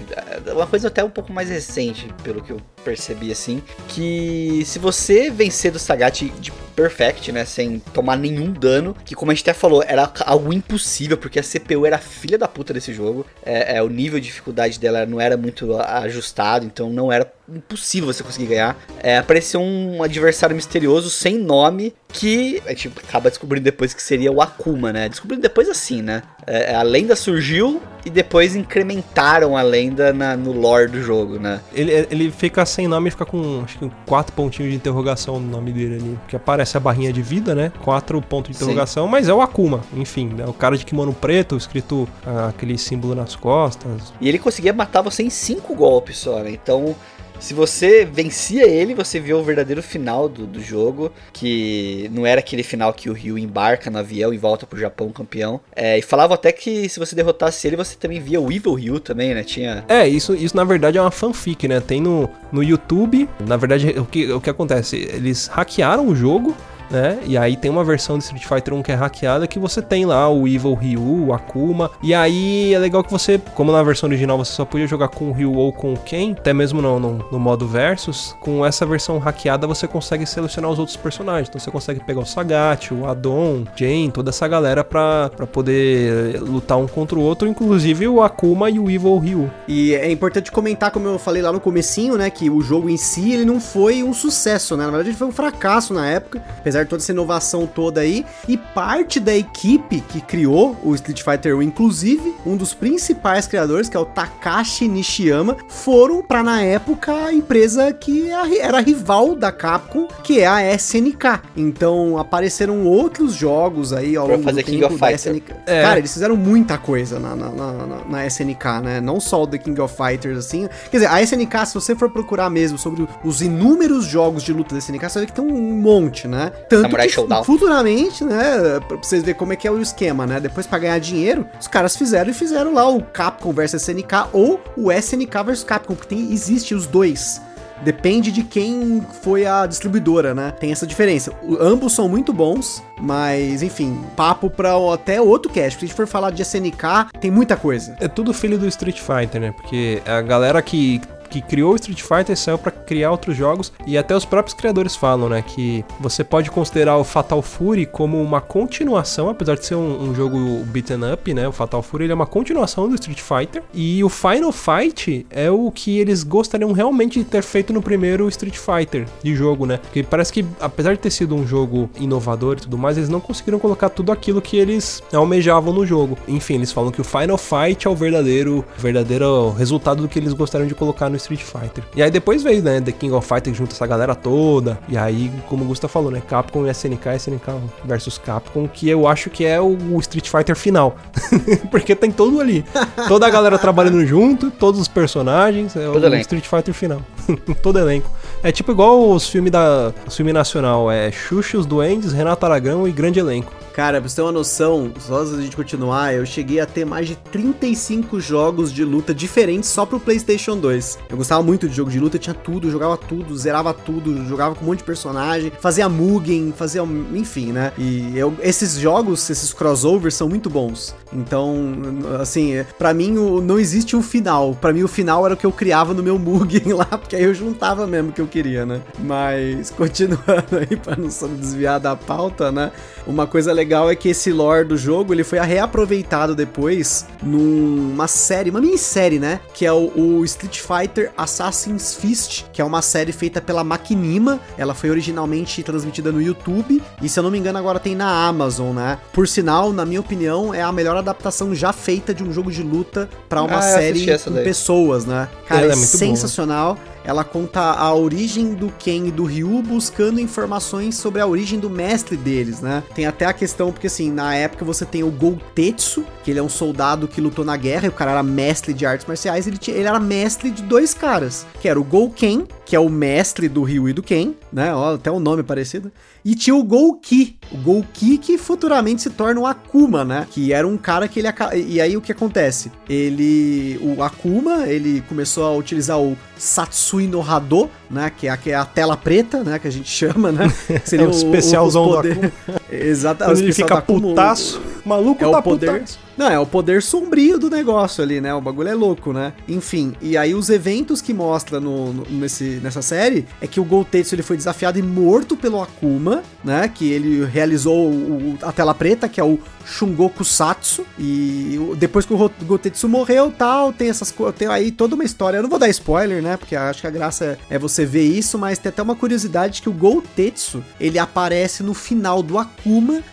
É Uma coisa até um pouco mais recente, pelo que eu percebi, assim. Que se você vencer do Sagat de Perfect, né, sem tomar nenhum dano, que como a gente até falou, era algo impossível, porque a CPU era filha da puta desse jogo. É, é, o nível de dificuldade dela não era muito ajustado, então não era impossível você conseguir ganhar. É, apareceu um adversário misterioso sem nome que a gente acaba descobrindo depois que seria o Akuma, né? Descobrindo depois assim, né? É, a lenda surgiu e depois incrementaram a lenda na, no lore do jogo, né? Ele, ele fica sem nome e fica com acho que quatro pontinhos de interrogação no nome dele ali. Porque aparece a barrinha de vida, né? Quatro pontos de interrogação, Sim. mas é o Akuma, enfim, né? O cara de kimono preto, escrito ah, aquele símbolo nas costas. E ele conseguia matar você em cinco golpes só, né? Então se você vencia ele, você vê o verdadeiro final do, do jogo, que não era aquele final que o Ryu embarca no avião e volta pro Japão campeão. É, e falava até que se você derrotasse ele, você também via o Evil Ryu também, né? Tinha... É, isso, isso na verdade é uma fanfic, né? Tem no, no YouTube, na verdade, o que, o que acontece? Eles hackearam o jogo, né? E aí tem uma versão de Street Fighter 1 que é hackeada que você tem lá o Evil Ryu, o Akuma. E aí é legal que você, como na versão original você só podia jogar com o Ryu ou com o Ken, até mesmo no, no, no modo versus, com essa versão hackeada você consegue selecionar os outros personagens. Então você consegue pegar o Sagat, o Adon, Jane, toda essa galera pra, pra poder lutar um contra o outro, inclusive o Akuma e o Evil Ryu. E é importante comentar, como eu falei lá no comecinho, né, que o jogo em si ele não foi um sucesso, né? Na verdade ele foi um fracasso na época, apesar toda essa inovação toda aí. E parte da equipe que criou o Street Fighter 1, inclusive um dos principais criadores, que é o Takashi Nishiyama, foram para na época a empresa que era rival da Capcom, que é a SNK. Então apareceram outros jogos aí ao longo fazer do King of da SNK. É. Cara, eles fizeram muita coisa na, na, na, na, SNK, né? Não só o The King of Fighters, assim. Quer dizer, a SNK, se você for procurar mesmo sobre os inúmeros jogos de luta da SNK, você vai ver que tem um monte, né? Tanto Samurai que Showdown. futuramente, né, pra vocês verem como é que é o esquema, né, depois pra ganhar dinheiro, os caras fizeram e fizeram lá o Capcom versus SNK ou o SNK versus Capcom, porque tem, existe os dois. Depende de quem foi a distribuidora, né? Tem essa diferença. O, ambos são muito bons, mas enfim, papo pra até outro cast. Se a gente for falar de SNK, tem muita coisa. É tudo filho do Street Fighter, né? Porque a galera que que criou o Street Fighter saiu para criar outros jogos e até os próprios criadores falam, né, que você pode considerar o Fatal Fury como uma continuação, apesar de ser um, um jogo beaten up, né, o Fatal Fury ele é uma continuação do Street Fighter e o Final Fight é o que eles gostariam realmente de ter feito no primeiro Street Fighter de jogo, né, porque parece que apesar de ter sido um jogo inovador e tudo mais, eles não conseguiram colocar tudo aquilo que eles almejavam no jogo. Enfim, eles falam que o Final Fight é o verdadeiro, verdadeiro resultado do que eles gostariam de colocar no Street Fighter. E aí depois veio, né, The King of Fighters junto essa galera toda. E aí, como o Gusta falou, né, Capcom e SNK, SNK versus Capcom, que eu acho que é o, Street Fighter final. [LAUGHS] Porque tem todo ali. Toda a galera trabalhando [LAUGHS] junto, todos os personagens, é todo o elenco. Street Fighter final. [LAUGHS] todo elenco. É tipo igual os filmes da os filme nacional, é Xuxa, os Duendes, Renato Aragão e grande elenco. Cara, pra você ter uma noção, só antes da gente continuar, eu cheguei a ter mais de 35 jogos de luta diferentes só pro PlayStation 2. Eu gostava muito de jogo de luta, tinha tudo, jogava tudo, zerava tudo, jogava com um monte de personagem, fazia mugging, fazia. enfim, né? E eu, esses jogos, esses crossovers são muito bons. Então, assim, para mim não existe um final. Para mim o final era o que eu criava no meu mugging [LAUGHS] lá, porque aí eu juntava mesmo o que eu queria, né? Mas, continuando aí, pra não desviar da pauta, né? Uma coisa legal é que esse lore do jogo ele foi reaproveitado depois numa série, uma minissérie, né? Que é o, o, Street Fighter Assassin's Fist, que é uma série feita pela Maquinima. Ela foi originalmente transmitida no YouTube e, se eu não me engano, agora tem na Amazon, né? Por sinal, na minha opinião, é a melhor adaptação já feita de um jogo de luta para uma ah, série com pessoas, né? Cara, Ela é, é sensacional. Boa. Ela conta a origem do Ken e do Ryu buscando informações sobre a origem do mestre deles, né? Tem até a questão, porque assim, na época você tem o Goltetsu, que ele é um soldado que lutou na guerra, e o cara era mestre de artes marciais, ele, tinha, ele era mestre de dois caras, que era o Golken, que é o mestre do Ryu e do Ken, né? Ó, até o um nome parecido. E tinha o Golki, o Golki que futuramente se torna o Akuma, né? Que era um cara que ele... E aí o que acontece? Ele... O Akuma, ele começou a utilizar o Satsui no Hado, né? Que é, a, que é a tela preta, né? Que a gente [LAUGHS] chama, né? Seria é o, o especialzão o, poder... do Akuma. [LAUGHS] Exatamente. ele fica putaço, o, maluco é tá o poder... Putaço. Não, é o poder sombrio do negócio ali, né? O bagulho é louco, né? Enfim, e aí os eventos que mostra no, no- nesse, nessa série é que o Goltetsu ele foi desafiado e morto pelo Akuma, né? Que ele realizou o- a tela preta, que é o Shungoku Satsu. E depois que o Goltetsu morreu tal, tem essas coisas. Tem aí toda uma história. Eu não vou dar spoiler, né? Porque acho que a graça é, é você ver isso, mas tem até uma curiosidade que o Goltetsu ele aparece no final do Akuma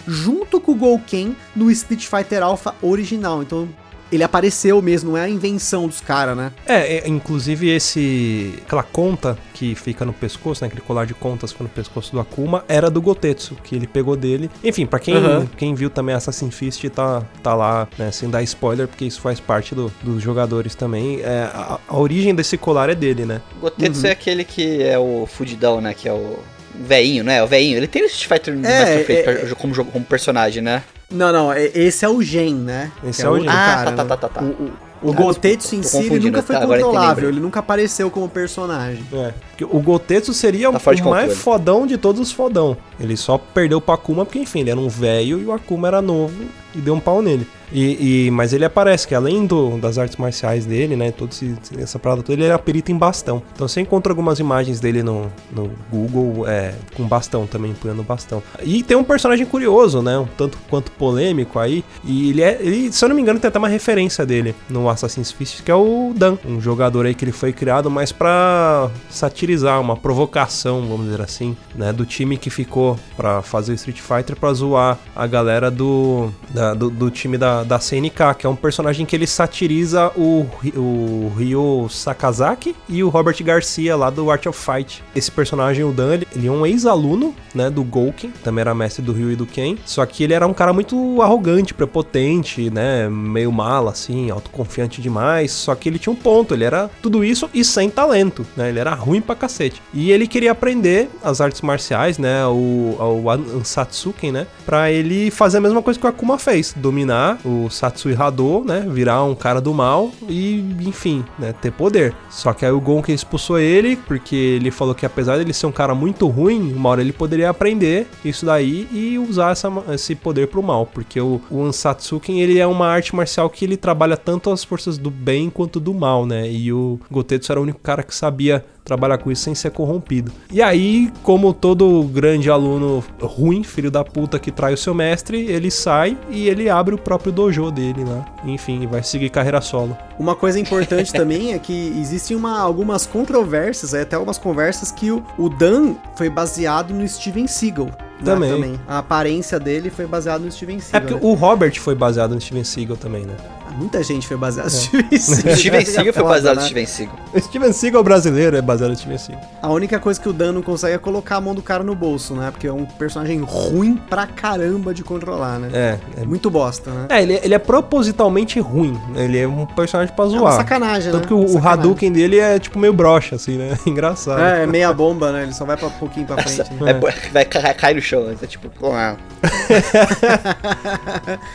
junto com o Gouken no Street Fighter Alpha original. Então ele apareceu mesmo, não é a invenção dos caras, né? É, é, inclusive esse. aquela conta que fica no pescoço, né? Aquele colar de contas que fica no pescoço do Akuma, era do Gotetsu, que ele pegou dele. Enfim, pra quem, Aham. quem viu também Assassin's Fist, tá, tá lá, né? Sem dar spoiler, porque isso faz parte do- dos jogadores também. É, a, a origem desse colar é dele, né? Gotetsu é aquele que é o fudidão, né? Que é o veinho, né? O veinho. Ele tem o Street Fighter mais pra frente é- pra- como, jogo- como personagem, né? Não, não, é- esse é o Gen, né? Esse Que é o outro Gen. Ah, cara, tá, né? tá, tá, tá. O, o, o Ah, Gotetsu em si, ele nunca foi tá, controlável, ele nunca apareceu como personagem. É. O Gotetsu seria Tá o mais fodão de todos os fodão. Ele só perdeu pro Akuma porque, enfim, ele era um velho e o Akuma era novo e deu um pau nele. E, e- mas ele aparece que além do, das artes marciais dele, né, toda essa parada toda, ele era perito em bastão. Então você encontra algumas imagens dele no, no Google é, com bastão também, empunhando bastão. E tem um personagem curioso, né, um tanto quanto polêmico aí, e ele é, ele, se eu não me engano, tem até uma referência dele no Assassin's Fist, que é o Dan, um jogador aí que ele foi criado mais pra satirizar, uma provocação, vamos dizer assim, né, do time que ficou pra fazer o Street Fighter pra zoar a galera do, da- do, do time da, da CNK, que é um personagem que ele satiriza o, o Ryo Sakazaki e o Robert Garcia lá do Art of Fight. Esse personagem, o Dan, ele, é um ex-aluno, né, do Gouken, também era mestre do Ryu e do Ken, só que ele era um cara muito arrogante, prepotente, né, meio mala, assim, autoconfiante demais, só que ele tinha um ponto, ele era tudo isso e sem talento, né, ele era ruim pra cacete. E ele queria aprender as artes marciais, né, o, o Ansatsuken, né, pra ele fazer a mesma coisa que o Akuma fez, dominar o Satsui Hado, né, virar um cara do mal e, enfim, né, ter poder. Só que aí o Gonken expulsou ele, porque ele falou que apesar dele ser um cara muito ruim, uma hora ele poderia aprender isso daí e usar essa, esse poder pro mal, porque o, o Ansatsuken, ele é uma arte marcial que ele trabalha tanto as forças do bem quanto do mal, né, e o Gotetsu era o único cara que sabia trabalhar com isso sem ser corrompido. E aí, como todo grande aluno ruim, filho da puta que trai o seu mestre, ele sai e ele abre o próprio dojo dele lá. Enfim, vai seguir carreira solo. Uma coisa importante também é que existem uma- algumas controvérsias, é, até algumas conversas que o, o Dan foi baseado no Steven Seagal. né, Também. A aparência dele foi baseada no Steven É Seagal. porque né? o Robert foi baseado no Steven Seagal também, né? Muita gente foi baseada no [LAUGHS] Steven Seagal. Steven Seagal foi baseado né? no Steven Seagal. O Steven Seagal brasileiro é baseado no Steven Seagal. A única coisa que o Dan não consegue é colocar a mão do cara no bolso, né? Porque é um personagem ruim pra caramba de controlar, né? É, é Muito bosta, né? É, ele, ele é propositalmente ruim. né? Ele é um personagem pra É uma zoar. sacanagem, Tanto né? que o, o Sacanagem. Hadouken dele é tipo meio broxa, assim, né? [LAUGHS] Engraçado. É, é meia bomba, né? Ele só vai pra pouquinho pra frente. né? É, vai ca- cair no chão, é tipo. uau. [LAUGHS]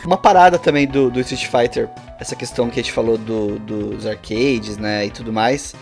Uma parada também do, do Street Fighter, essa questão que a gente falou do- dos arcades, né, e tudo mais,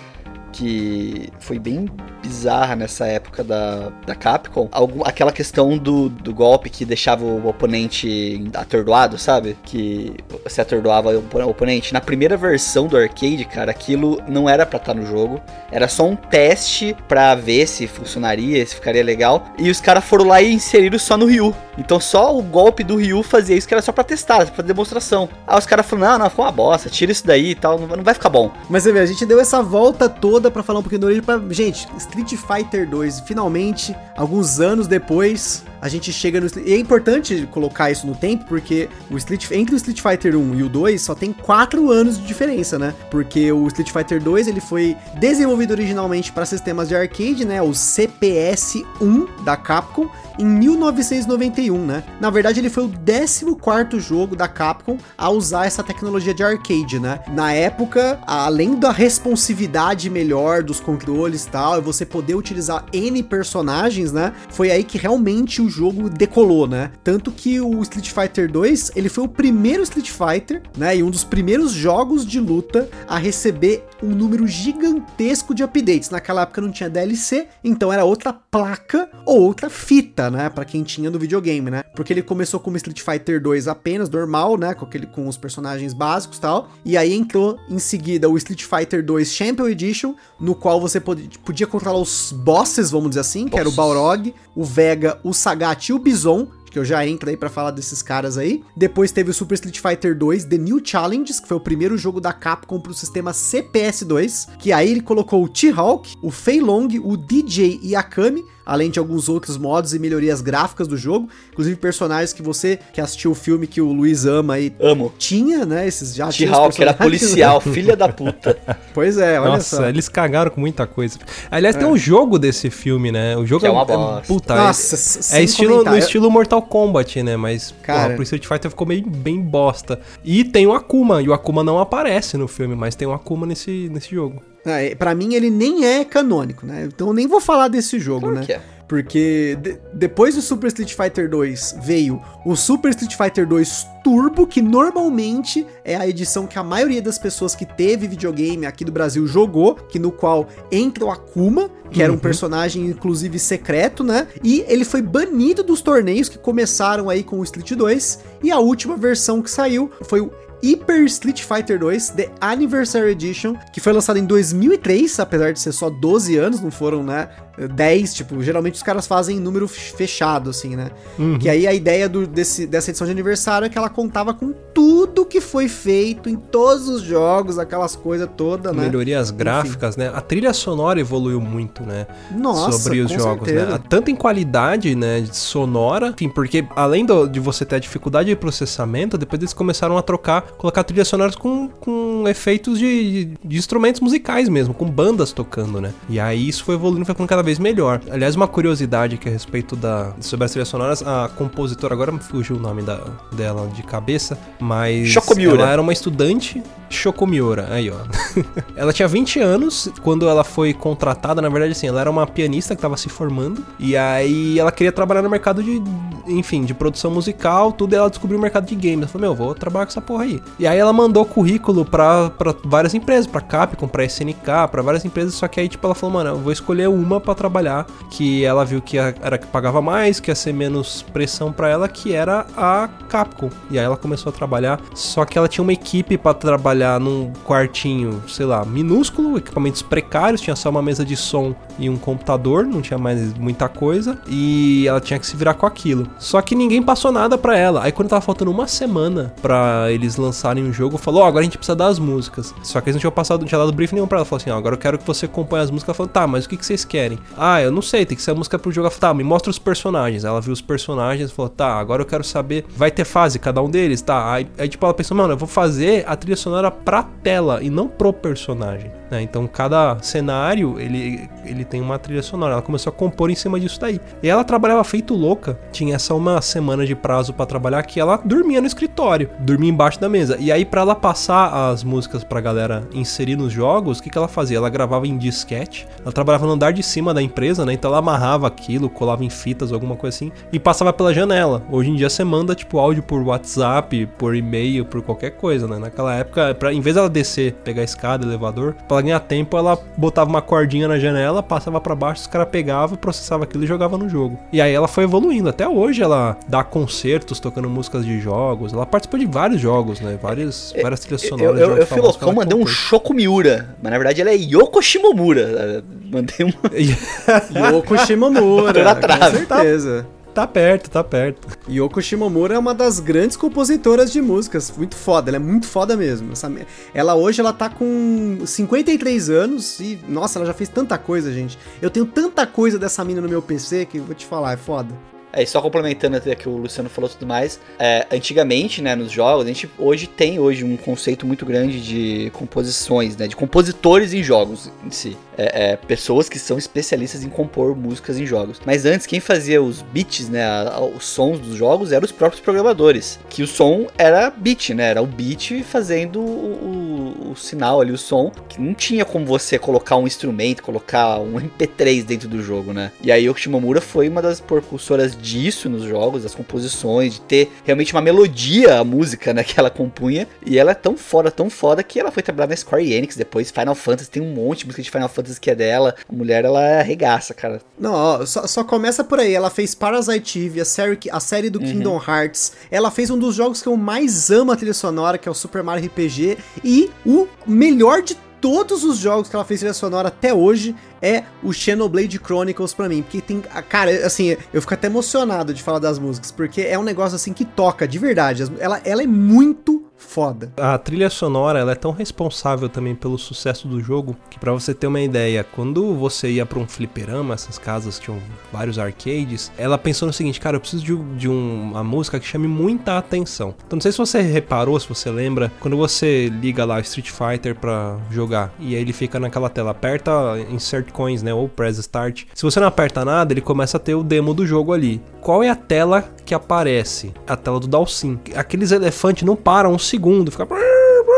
que foi bem bizarra nessa época da, da Capcom. Algum, aquela questão do, do golpe que deixava o oponente atordoado, sabe? Que você atordoava o opo- o oponente. Na primeira versão do arcade, cara, aquilo não era pra estar no jogo. Era só um teste pra ver se funcionaria, se ficaria legal. E os caras foram lá e inseriram só no Ryu. Então só o golpe do Ryu fazia isso, que era só pra testar, pra demonstração. Aí os caras falaram, não, não, ficou uma bosta, tira isso daí e tal, não, vai ficar bom. Mas você vê, a gente deu essa volta toda pra falar um pouquinho da origem pra... Gente, Street Fighter 2, finalmente, alguns anos depois, a gente chega no... E é importante colocar isso no tempo, porque o Street... entre o Street Fighter 1 e o 2 só tem 4 anos de diferença, né? Porque o Street Fighter 2, ele foi desenvolvido originalmente para sistemas de arcade, né? O CPS-1 da Capcom, em 1991, né? Na verdade, ele foi o 14º jogo da Capcom a usar essa tecnologia de arcade, né? Na época, além da responsividade melhor dos controles e tal, e você poder utilizar N personagens, né? Foi aí que realmente o jogo decolou, né? Tanto que o Street Fighter 2, ele foi o primeiro Street Fighter, né? E um dos primeiros jogos de luta a receber um número gigantesco de updates. Naquela época não tinha DLC, então era outra placa ou outra fita, né? Pra quem tinha no videogame, né? Porque ele começou como Street Fighter 2 apenas, normal, né? Com, aquele, com os personagens básicos e tal. E aí entrou em seguida o Street Fighter 2 Champion Edition, no qual você podia, podia controlar os bosses, vamos dizer assim, que era o Balrog, o Vega, o Sagat e o Bison que eu já entro aí para falar desses caras aí. Depois teve o Super Street Fighter 2 The New Challenges, que foi o primeiro jogo da Capcom pro sistema CPS2, que aí ele colocou o T-Hawk, o Fei Long, o DJ e a Kami, além de alguns outros modos e melhorias gráficas do jogo, inclusive personagens que você que assistiu o filme que o Luiz ama aí Amo. tinha, né? Esses já T-Hawk era policial, filha da puta. [LAUGHS] Pois é, olha Nossa, só. eles cagaram com muita coisa. Aliás, tem um jogo desse filme, né? O jogo Que é uma bosta. puta, Nossa, é, é estilo, comentar. no estilo Mortal Kombat, né? Mas, Cara. porra, pro Street Fighter ficou meio bem bosta. E tem o Akuma, e o Akuma não aparece no filme, mas tem o Akuma nesse, nesse jogo. Ah, é, Pra mim ele nem é canônico, né? Então eu nem vou falar desse jogo, Claro né? que é. Porque de- depois do Super Street Fighter 2 veio o Super Street Fighter 2 Turbo, que normalmente é a edição que a maioria das pessoas que teve videogame aqui do Brasil jogou, que no qual entra o Akuma, que era um personagem inclusive secreto, né? E ele foi banido dos torneios que começaram aí com o Street 2, e a última versão que saiu foi o Hyper Street Fighter 2 The Anniversary Edition, que foi lançado em 2003, apesar de ser só 12 anos, não foram, né, 10, tipo, geralmente os caras fazem número fechado, assim, né? Que aí a ideia do, desse, dessa edição de aniversário é que ela contava com tudo que foi feito em todos os jogos, aquelas coisas todas, né? Melhorias gráficas, né? A trilha sonora evoluiu muito, né? Nossa, sobre os com jogos, certeza. né? Tanto em qualidade, né, de sonora, enfim, porque além do- de você ter a dificuldade de processamento, depois eles começaram a trocar, colocar trilhas sonoras com, com efeitos de, de instrumentos musicais mesmo, com bandas tocando, né? E aí isso foi evoluindo, foi ficando cada vez melhor. Aliás, uma curiosidade que a respeito da sobre as trilhas sonoras, a compositora agora me fugiu o nome da, dela de cabeça, mas Shoko Miura. ela era uma estudante Shoko Miura, aí ó. [LAUGHS] ela tinha 20 anos quando ela foi contratada, na verdade assim, ela era uma pianista que tava se formando e aí ela queria trabalhar no mercado de, enfim, de produção musical, tudo, e ela descobriu o mercado de games. Ela falou, meu, vou trabalhar com essa porra aí. E aí ela mandou currículo pra várias empresas, pra Capcom, pra SNK, pra várias empresas, só que aí tipo ela falou, mano, eu vou escolher uma pra trabalhar, que ela viu que era que pagava mais, que ia ser menos pressão pra ela, que era a Capcom. E aí ela começou a trabalhar, só que ela tinha uma equipe pra trabalhar num quartinho, sei lá, minúsculo, equipamentos precários, tinha só uma mesa de som e um computador, não tinha mais muita coisa, e ela tinha que se virar com aquilo. Só que ninguém passou nada pra ela. Aí quando tava faltando uma semana pra eles lançarem o jogo, falou: "Ó, agora a gente precisa das músicas". Só que eles não tinham passado, não tinha dado briefing nenhum pra ela. Falou assim: "Ó, agora eu quero que você componha as músicas". Ela falou: "Tá, mas o que que vocês querem?". "Ah, eu não sei, tem que ser a música pro jogo". "Tá, me mostra os personagens". Ela viu os personagens e falou: "Tá, agora eu quero saber, vai ter fase cada um deles?". Tá. Aí, aí tipo ela pensou: "Mano, eu vou fazer a trilha sonora pra tela e não pro personagem". Né? Então cada cenário ele, ele tem uma trilha sonora. Ela começou a compor em cima disso daí. E ela trabalhava feito louca. Tinha só uma semana de prazo pra trabalhar que ela dormia no escritório, dormia embaixo da mesa. E aí pra ela passar as músicas pra galera inserir nos jogos, o que, que ela fazia? Ela gravava em disquete. Ela trabalhava no andar de cima da empresa, né? Então ela amarrava aquilo, colava em fitas, alguma coisa assim, e passava pela janela. Hoje em dia você manda tipo áudio por WhatsApp, por e-mail, por qualquer coisa, né? Naquela época, pra, em vez dela descer, pegar escada, elevador, pra ganhar tempo, ela botava uma cordinha na janela, passava pra baixo, os caras pegavam, processavam aquilo e jogava no jogo. E aí ela foi evoluindo. Até hoje ela dá concertos tocando músicas de jogos. Ela participou de vários jogos, né? Várias, várias trilhas Eu, sonoras. eu, de eu, jogos eu fui loucão, mandei um. Shoko Miura. Mas na verdade ela é Yoko Shimomura. [LAUGHS] Mandei [LAUGHS] uma. Yoko Shimomura, [LAUGHS] com certeza. Tá perto, tá perto. Yoko Shimomura é uma das grandes compositoras de músicas, muito foda, ela é muito foda mesmo. Essa ela hoje ela tá com 53 anos e nossa, ela já fez tanta coisa, gente. Eu tenho tanta coisa dessa mina no meu PC que eu vou te falar, é foda. É, e só complementando até que o Luciano falou e tudo mais, é, antigamente, né, nos jogos, a gente hoje tem hoje um conceito muito grande de composições, né, de compositores em jogos em si. É, é, pessoas que são especialistas em compor músicas em jogos. Mas antes, quem fazia os beats, né, a- a- os sons dos jogos, eram os próprios programadores. Que o som era beat, né, era o beat fazendo o- o sinal ali, o som, que não tinha como você colocar um instrumento, colocar um MP3 dentro do jogo, né? E aí o Shimomura foi uma das percussoras disso nos jogos, das composições, de ter realmente uma melodia a música, né, que ela compunha. E ela é tão foda, tão foda que ela foi trabalhar na Square Enix depois, Final Fantasy, tem um monte de música de Final Fantasy que é dela. A mulher, ela arregaça, cara. Não, ó, só, só começa por aí. Ela fez Parasite Eve, a série, a série do Kingdom Hearts. Ela fez um dos jogos que eu mais amo a trilha sonora, que é o Super Mario RPG. E o melhor de todos os jogos que ela fez trilha sonora até hoje é o Xenoblade Chronicles pra mim. Porque tem. a- Cara, assim, eu fico até emocionado de falar das músicas. Porque é um negócio assim que toca, de verdade. Ela, ela é muito foda. A trilha sonora ela é tão responsável também pelo sucesso do jogo que pra você ter uma ideia, quando você ia pra um fliperama, essas casas tinham vários arcades, ela pensou no seguinte, cara, eu preciso de, de um- uma música que chame muita atenção. Então não sei se você reparou, se você lembra, quando você liga lá Street Fighter pra jogar e aí ele fica naquela tela, aperta insert coins, né, ou press start. Se você não aperta nada, ele começa a ter o demo do jogo ali. Qual é a tela que aparece? A tela do Dalsim. Aqueles elefantes não param um segundo, fica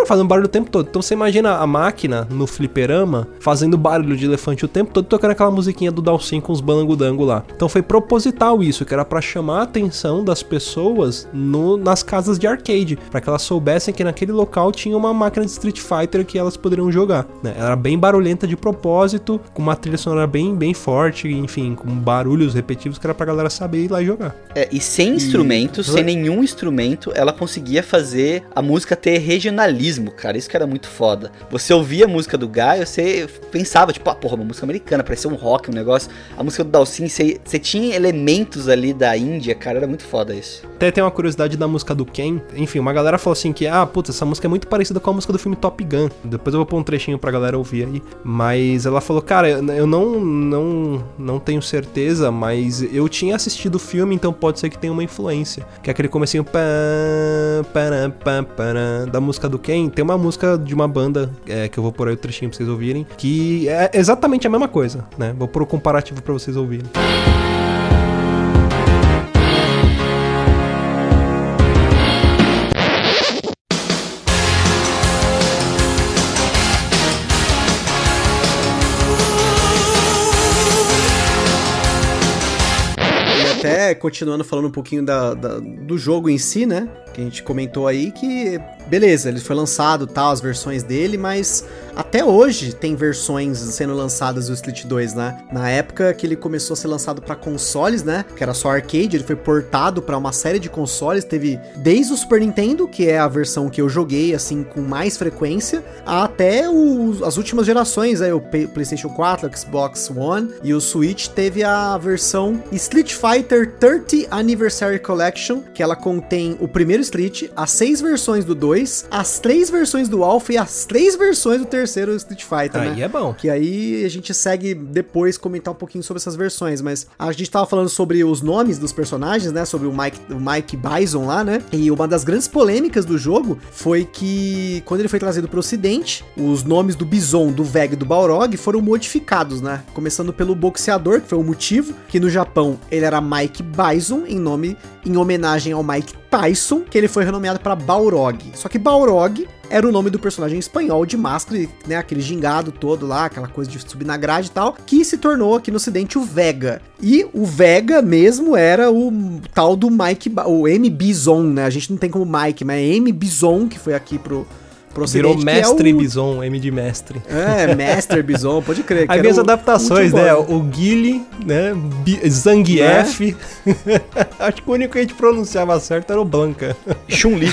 fazendo barulho o tempo todo. Então você imagina a máquina no fliperama fazendo barulho de elefante o tempo todo, tocando aquela musiquinha do Dalsim com os balangodango lá. Então foi proposital isso, que era pra chamar a atenção das pessoas no- nas casas de arcade, pra que elas soubessem que naquele local tinha uma máquina de Street Fighter que elas poderiam jogar. né? Era bem barulhenta de propósito, com uma trilha sonora bem, bem forte, enfim, com barulhos repetitivos que era pra galera saber ir lá e jogar. É, e sem instrumentos, sem nenhum instrumento, ela conseguia fazer a música ter regionalismo, cara. Isso que era muito foda. Você ouvia a música do Gaio, você pensava, tipo, ah, porra, uma música americana, parecia um rock, um negócio. A música do Dalsin, você, você tinha elementos ali da Índia, cara, era muito foda isso. Até tem uma curiosidade da música do Ken. Enfim, uma galera falou assim que, ah, putz, essa música é muito parecida com a música do filme Top Gun. Depois eu vou pôr um trechinho pra galera ouvir aí. Mas ela falou, cara, eu não, não, não tenho certeza, mas eu tinha assistido o filme, então pode ser que tenha uma influência. Que é aquele comecinho da música do Ken. Tem uma música de uma banda é, que eu vou pôr aí o trechinho pra vocês ouvirem, que é exatamente a mesma coisa, né? Vou pôr o comparativo pra vocês ouvirem. Continuando falando um pouquinho da, da- do jogo em si, né? Que a gente comentou aí que, beleza, ele foi lançado tal, as versões dele, mas até hoje tem versões sendo lançadas do Split 2, né? Na época que ele começou a ser lançado pra consoles, né? Que era só arcade, ele foi portado pra uma série de consoles. Teve desde o Super Nintendo, que é a versão que eu joguei assim com mais frequência, até as últimas gerações, aí o P- PlayStation 4, o Xbox One e o Switch teve a versão Street Fighter 30 Anniversary Collection, que ela contém o primeiro Street, as seis versões do 2, as três versões do Alpha e as três versões do terceiro Street Fighter, né? Aí é bom. Que aí a gente segue depois comentar um pouquinho sobre essas versões, mas a gente tava falando sobre os nomes dos personagens, né? Sobre o Mike, o Mike Bison lá, né? E uma das grandes polêmicas do jogo foi que quando ele foi trazido pro ocidente, os nomes do Bison, do Vega e do Balrog foram modificados, né? Começando pelo boxeador, que foi o motivo, que no Japão ele era Mike Bison, em nome em homenagem ao Mike Tyson, que ele foi renomeado para Balrog. Só que Balrog era o nome do personagem espanhol de máscara, né, aquele gingado todo lá, aquela coisa de subir na grade e tal, que se tornou aqui no ocidente o Vega. E o Vega mesmo era o tal do Mike, o M. Bison, né? A gente não tem como Mike, mas é M. Bison que foi aqui pro. Virou que mestre é o... Bison, M de mestre. É, Master Bison, pode crer. [LAUGHS] Aí era vem as o adaptações, né? O Guile, né? Bi- Zangief. [LAUGHS] Acho que o único que a gente pronunciava certo era o Blanca. Chun-Li.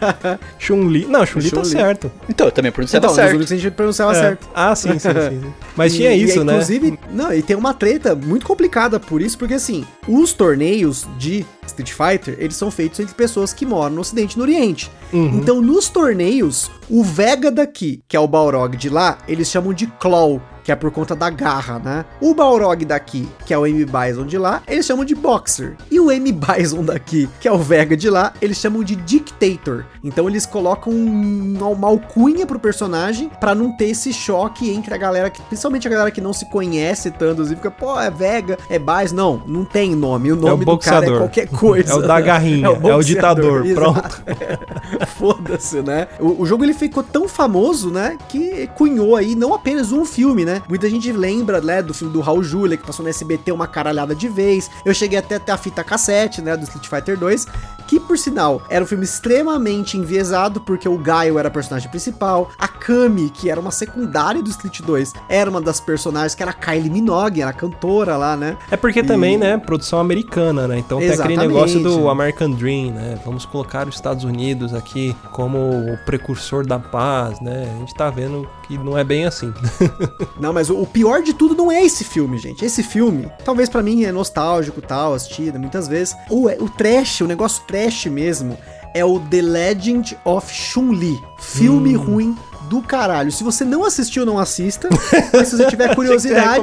[LAUGHS] Chun-Li. Não, Chun-Li tá Chun-Li. certo. Então, eu também pronunciava Então, os certo. únicos que a gente pronunciava É. certo. Ah, sim, sim, sim. sim. Mas E- tinha e, isso, né? Inclusive, não, e tem uma treta muito complicada por isso, porque assim, os torneios de Street Fighter, eles são feitos entre pessoas que moram no Ocidente e no Oriente. Uhum. Então, nos torneios, o Vega daqui, que é o Balrog de lá, eles chamam de Claw. Que é por conta da garra, né? O Balrog daqui, que é o M. Bison de lá, eles chamam de Boxer. E o M. Bison daqui, que é o Vega de lá, eles chamam de Dictator. Então eles colocam uma, alcunha pro personagem para não ter esse choque entre a galera, que, principalmente a galera que não se conhece tanto, e fica, pô, é Vega, é Bison. Não, não tem nome. O nome do cara é qualquer coisa. [LAUGHS] É o da garrinha, [LAUGHS] é o, boxeador, ditador, exato. pronto. [LAUGHS] Foda-se, né? O, o jogo ele ficou tão famoso, né? Que cunhou aí não apenas um filme, né? Muita gente lembra, né? Do filme do Raul Julia, que passou no SBT uma caralhada de vez. Eu cheguei até até a fita cassete, né? Do Street Fighter 2. Que, por sinal, era um filme extremamente enviesado, porque o Gaio era a personagem principal. A Kami, que era uma secundária do Street 2, era uma das personagens que era a Kylie Minogue, era a cantora lá, né? É porque também, né, produção americana, né? Então tem aquele Exatamente. negócio do American Dream, né? Vamos colocar os Estados Unidos aqui como o precursor da paz, né? A gente tá vendo que não é bem assim. [LAUGHS] Não, mas o, pior de tudo não é esse filme, gente. Esse filme, talvez pra mim é nostálgico tal, assistido muitas vezes. O, o trash, o negócio trash mesmo, é o The Legend of Chun-Li. Filme ruim do caralho. Se você não assistiu, não assista. Mas se você tiver [LAUGHS] curiosidade,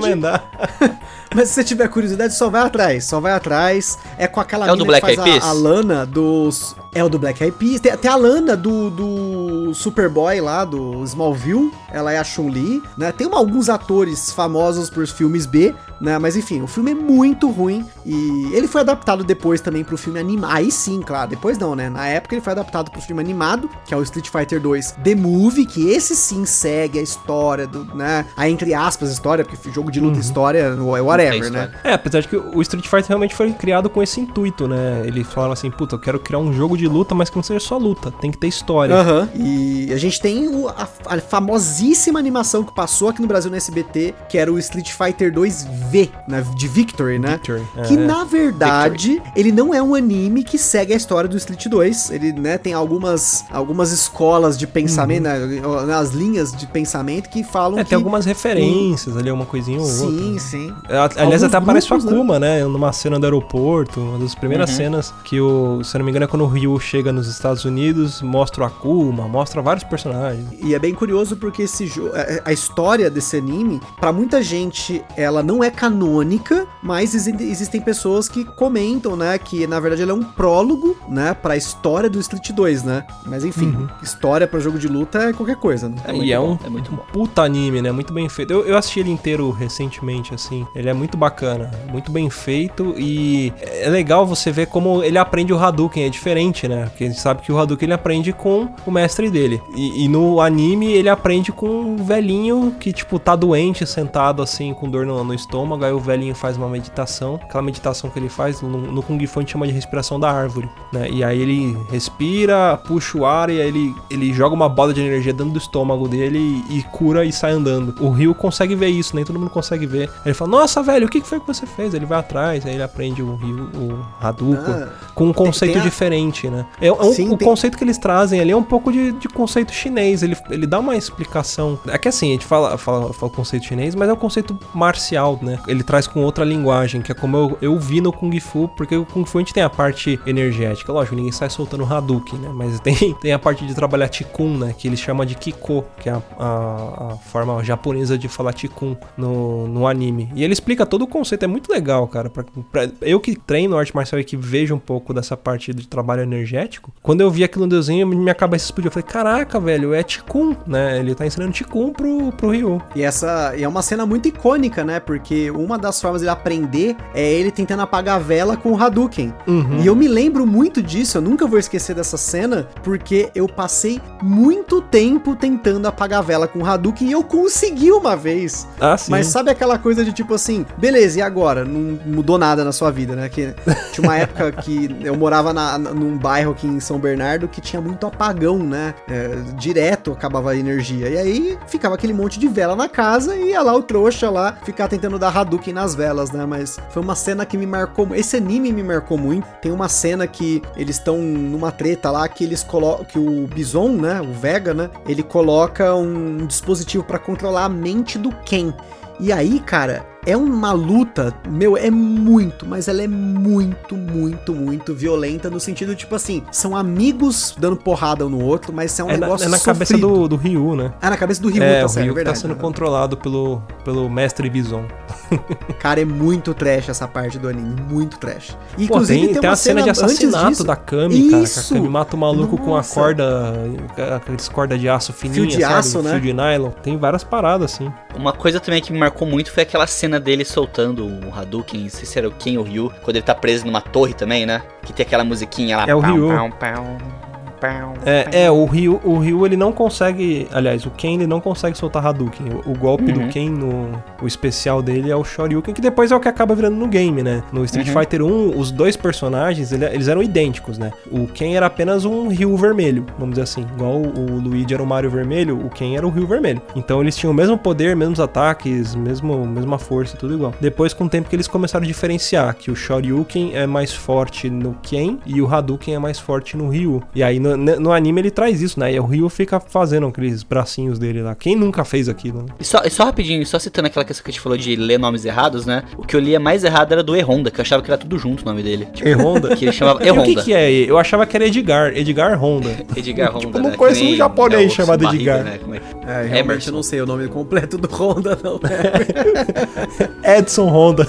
[LAUGHS] mas se você tiver curiosidade, só vai atrás, só vai atrás. É com aquela É o do mina que Black faz a, a Lana dos... É o do Black Eyed Peas. Tem, tem a Lana do, do Superboy lá, do Smallville. Ela é a Chun-Li, né? Tem uma- alguns atores famosos por filmes B, né? Mas enfim, o filme é muito ruim. E ele foi adaptado depois também pro filme animado. Aí sim, claro. Depois não, né? Na época ele foi adaptado pro filme animado, que é o Street Fighter 2 The Movie, que esse sim segue a história do, né? A entre aspas história, porque jogo de luta história é whatever, Uhum. É né? É, apesar de que o Street Fighter realmente foi criado com esse intuito, né? Eles falaram assim, puta, eu quero criar um jogo de luta, mas que não seja só luta, tem que ter história. Aham. E a gente tem o- a, a famosíssima animação que passou aqui no Brasil no SBT, que era o Street Fighter 2 V, né, de Victory, né? Victory, é. Que na verdade, ele não é um anime que segue a história do Street 2. Ele, né, tem algumas, algumas escolas de pensamento, né, as linhas de pensamento que falam É, que. tem algumas referências ali, uma coisinha ou outra. Sim, sim. É, Aliás, Alguns até aparece o né? Akuma, né? Numa cena do aeroporto, uma das primeiras Uhum. cenas que o, se eu não me engano, é quando o Ryu chega nos Estados Unidos, mostra o Akuma, mostra vários personagens. E é bem curioso porque esse jogo, a história desse anime, pra muita gente, ela não é canônica, mas exi- existem pessoas que comentam, né, que na verdade ela é um prólogo, né, pra história do Street 2, né? Mas enfim, Uhum. história pra jogo de luta é qualquer coisa, né? É e muito é bom, um, é muito bom. puta anime, né? Muito bem feito. Eu, eu assisti ele inteiro recentemente, assim. Ele é muito bacana, muito bem feito e é legal você ver como ele aprende o Hadouken. É diferente, né? Porque a gente sabe que o Hadouken ele aprende com o mestre dele. E, e no anime ele aprende com um velhinho que, tipo, tá doente, sentado assim, com dor no, no estômago. Aí o velhinho faz uma meditação. Aquela meditação que ele faz, no, no Kung Fu a gente chama de respiração da árvore, né? E aí ele respira, puxa o ar e aí ele, ele joga uma bola de energia dentro do estômago dele e, e cura e sai andando. O Rio consegue ver isso, nem todo mundo consegue ver. Aí ele fala, nossa, velho, o que foi que você fez? Ele vai atrás, aí ele aprende o Rio, o Hadouken, Ah, com um conceito tem a- diferente, né? É, um- Sim, o tem- conceito que eles trazem ali é um pouco de, de conceito chinês. Ele, ele dá uma explicação. É que assim, a gente fala, fala, fala conceito chinês, mas é um conceito marcial, né? Ele traz com outra linguagem, que é como eu, eu vi no Kung Fu, porque o Kung Fu a gente tem a parte energética. Lógico, ninguém sai soltando Hadouken, né? Mas [LAUGHS] tem, tem a parte de trabalhar Tikun, né? Que eles chamam de Kiko, que é a, a- a forma japonesa de falar Tikun no, no anime. E ele explica todo o conceito, é muito legal, cara. Pra, pra- eu que treino arte marcial e que vejo um pouco dessa parte de trabalho energético, quando eu vi aquilo no desenho, minha cabeça explodiu. Eu falei, caraca, velho, é Tikun, né? Ele tá ensinando Tikun pro, pro Ryu. E essa é uma cena muito icônica, né? Porque uma das formas de ele aprender é ele tentando apagar a vela com o Hadouken. Uhum. E eu me lembro muito disso, eu nunca vou esquecer dessa cena, porque eu passei muito tempo tentando apagar a vela com o Hadouken e eu consegui uma vez. Ah, sim. Mas sabe aquela coisa de tipo assim, beleza, e agora? Não mudou nada na sua vida, né? Que tinha uma época que eu morava na, na- num bairro aqui em São Bernardo que tinha muito apagão, né? É, direto acabava a energia. E aí ficava aquele monte de vela na casa e ia lá o trouxa lá ficar tentando dar Hadouken nas velas, né? Mas foi uma cena que me marcou. Esse anime me marcou muito. Tem uma cena que eles estão numa treta lá que eles colocam. Que o Bison, né? O Vega, né? Ele coloca um dispositivo pra controlar a mente do Ken. E aí, cara, é uma luta, meu, é muito, mas ela é muito, muito, muito violenta no sentido, tipo assim, são amigos dando porrada um no outro, mas é um É na, negócio é na cabeça sofrido. do, do Ryu, né? Ah, na cabeça do Ryu, é, tá o certo, Ryu é tá verdade. sendo controlado pelo, pelo mestre Bison. [LAUGHS] Cara, é muito trash essa parte do anime, muito trash. Pô, Inclusive tem, tem a cena de antes assassinato da Kami, cara. Que a Kami mata o maluco com a Nossa! corda, aqueles corda de aço fininha, Fio de sabe? aço, né? Fio de nylon. Tem várias paradas, assim. Uma coisa também que me marcou muito foi aquela cena dele soltando o Hadouken, não sei se era o Ken ou o Ryu, quando ele tá preso numa torre também, né? Que tem aquela musiquinha lá. É o pau, Ryu. pau, pau, É, é, o Ryu, o Ryu ele não consegue. Aliás, o Ken ele não consegue soltar Hadouken. O, o golpe Uhum. do Ken, no, o especial dele é o Shoryuken, que depois é o que acaba virando no game, né? No Street Uhum. Fighter 1, os dois personagens ele- eles eram idênticos, né? O Ken era apenas um Ryu vermelho, vamos dizer assim. Igual o, o Luigi era o Mario vermelho, o Ken era o Ryu vermelho. Então eles tinham o mesmo poder, mesmos ataques, mesmo, mesma força, tudo igual. Depois, com o tempo que eles começaram a diferenciar, que o Shoryuken é mais forte no Ken e o Hadouken é mais forte no Ryu. E aí no, no anime ele traz isso, né? E o Ryu fica fazendo aqueles bracinhos dele lá. Quem nunca fez aquilo, né? E só, e só rapidinho, só citando aquela questão que a gente falou de ler nomes errados, né? O que eu lia mais errado era do E-Honda, que eu achava que era tudo junto o nome dele. Tipo, E-Honda? [LAUGHS] que ele chamava E o que que é? Eu achava que era Edgar, Edgar Honda. [LAUGHS] Edgar Honda. Tipo, eu não né? conheço um japonês é o chamado barriga, Edgar. né? Como é que- É, realmente Emerson. eu não sei o nome completo do Honda, não. [LAUGHS] Edson Honda.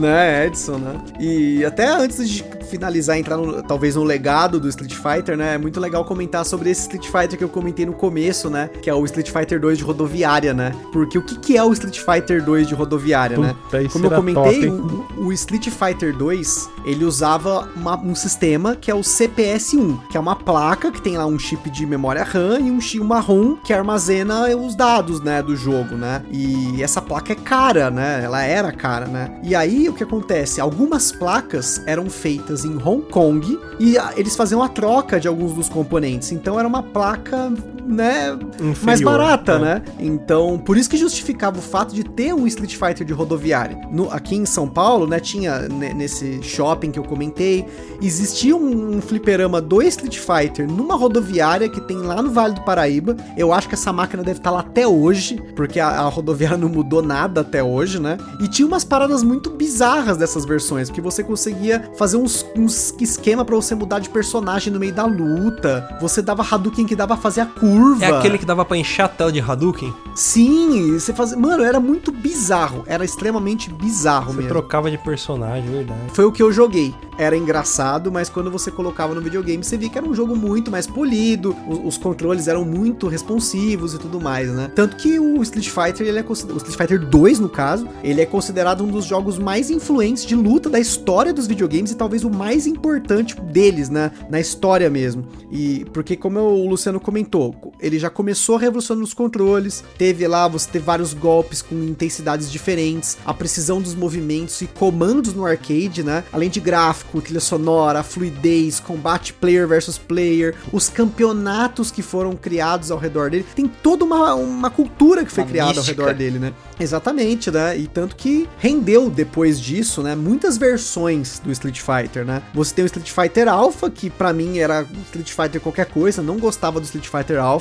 né, Edson, né? E até antes de finalizar, entrar no- talvez no legado do Street Fighter, né? É muito legal comentar sobre esse Street Fighter que eu comentei no começo, né? Que é o Street Fighter 2 de rodoviária, né? Porque o que, que é o Street Fighter 2 de rodoviária, né? Puta, isso Como eu comentei, top, o, o Street Fighter 2, ele usava uma- um sistema que é o CPS-1, que é uma placa que tem lá um chip de memória RAM e um chip uma ROM que armazena os dados, né, do jogo, né? E essa placa é cara, né? Ela era cara, né? E aí o que acontece? Algumas placas eram feitas em Hong Kong e eles faziam a troca de alguns dos componentes. Então era uma placa, né, mais Inferior, barata, né? né? Então, por isso que justificava o fato de ter um Street Fighter de rodoviária. No- aqui em São Paulo, né, tinha ne- nesse shopping que eu comentei, existia um, um fliperama do Street Fighter numa rodoviária que tem lá no Vale do Paraíba. Eu acho que essa máquina deve estar lá até hoje, porque a, a rodoviária [LAUGHS] não mudou nada até hoje, né? E tinha umas paradas muito bizarras dessas versões, porque você conseguia fazer uns, uns esquema pra você mudar de personagem no meio da luta. Você dava Hadouken que dava fazer a curva. É aquele que dava pra encher a tela de Hadouken? Sim, você fazia. Mano, era muito bizarro. Era extremamente bizarro Você mesmo. trocava de personagem, verdade. Foi o que eu joguei. Era engraçado, mas quando você colocava no videogame, você via que era um jogo muito mais polido, o- os, controles eram muito responsivos e tudo mais, né? Tanto que o Street Fighter, ele é consider- o Street Fighter 2, no caso, ele é considerado um dos jogos mais influentes de luta da história dos videogames e talvez o mais importante deles, né? Na história mesmo. E porque, como o Luciano comentou, ele já começou revolucionando os controles, teve lá, você teve vários golpes com intensidades diferentes, a precisão dos movimentos e comandos no arcade, né? Além de gráfico, trilha sonora, fluidez, combate player versus player, os campeonatos que foram criados ao redor dele. Tem toda uma, uma cultura que foi Uma criada mística. ao redor dele, né? Exatamente, né? E tanto que rendeu depois disso, né? Muitas versões do Street Fighter, né? Você tem o Street Fighter Alpha, que pra mim era Street Fighter qualquer coisa, não gostava do Street Fighter Alpha.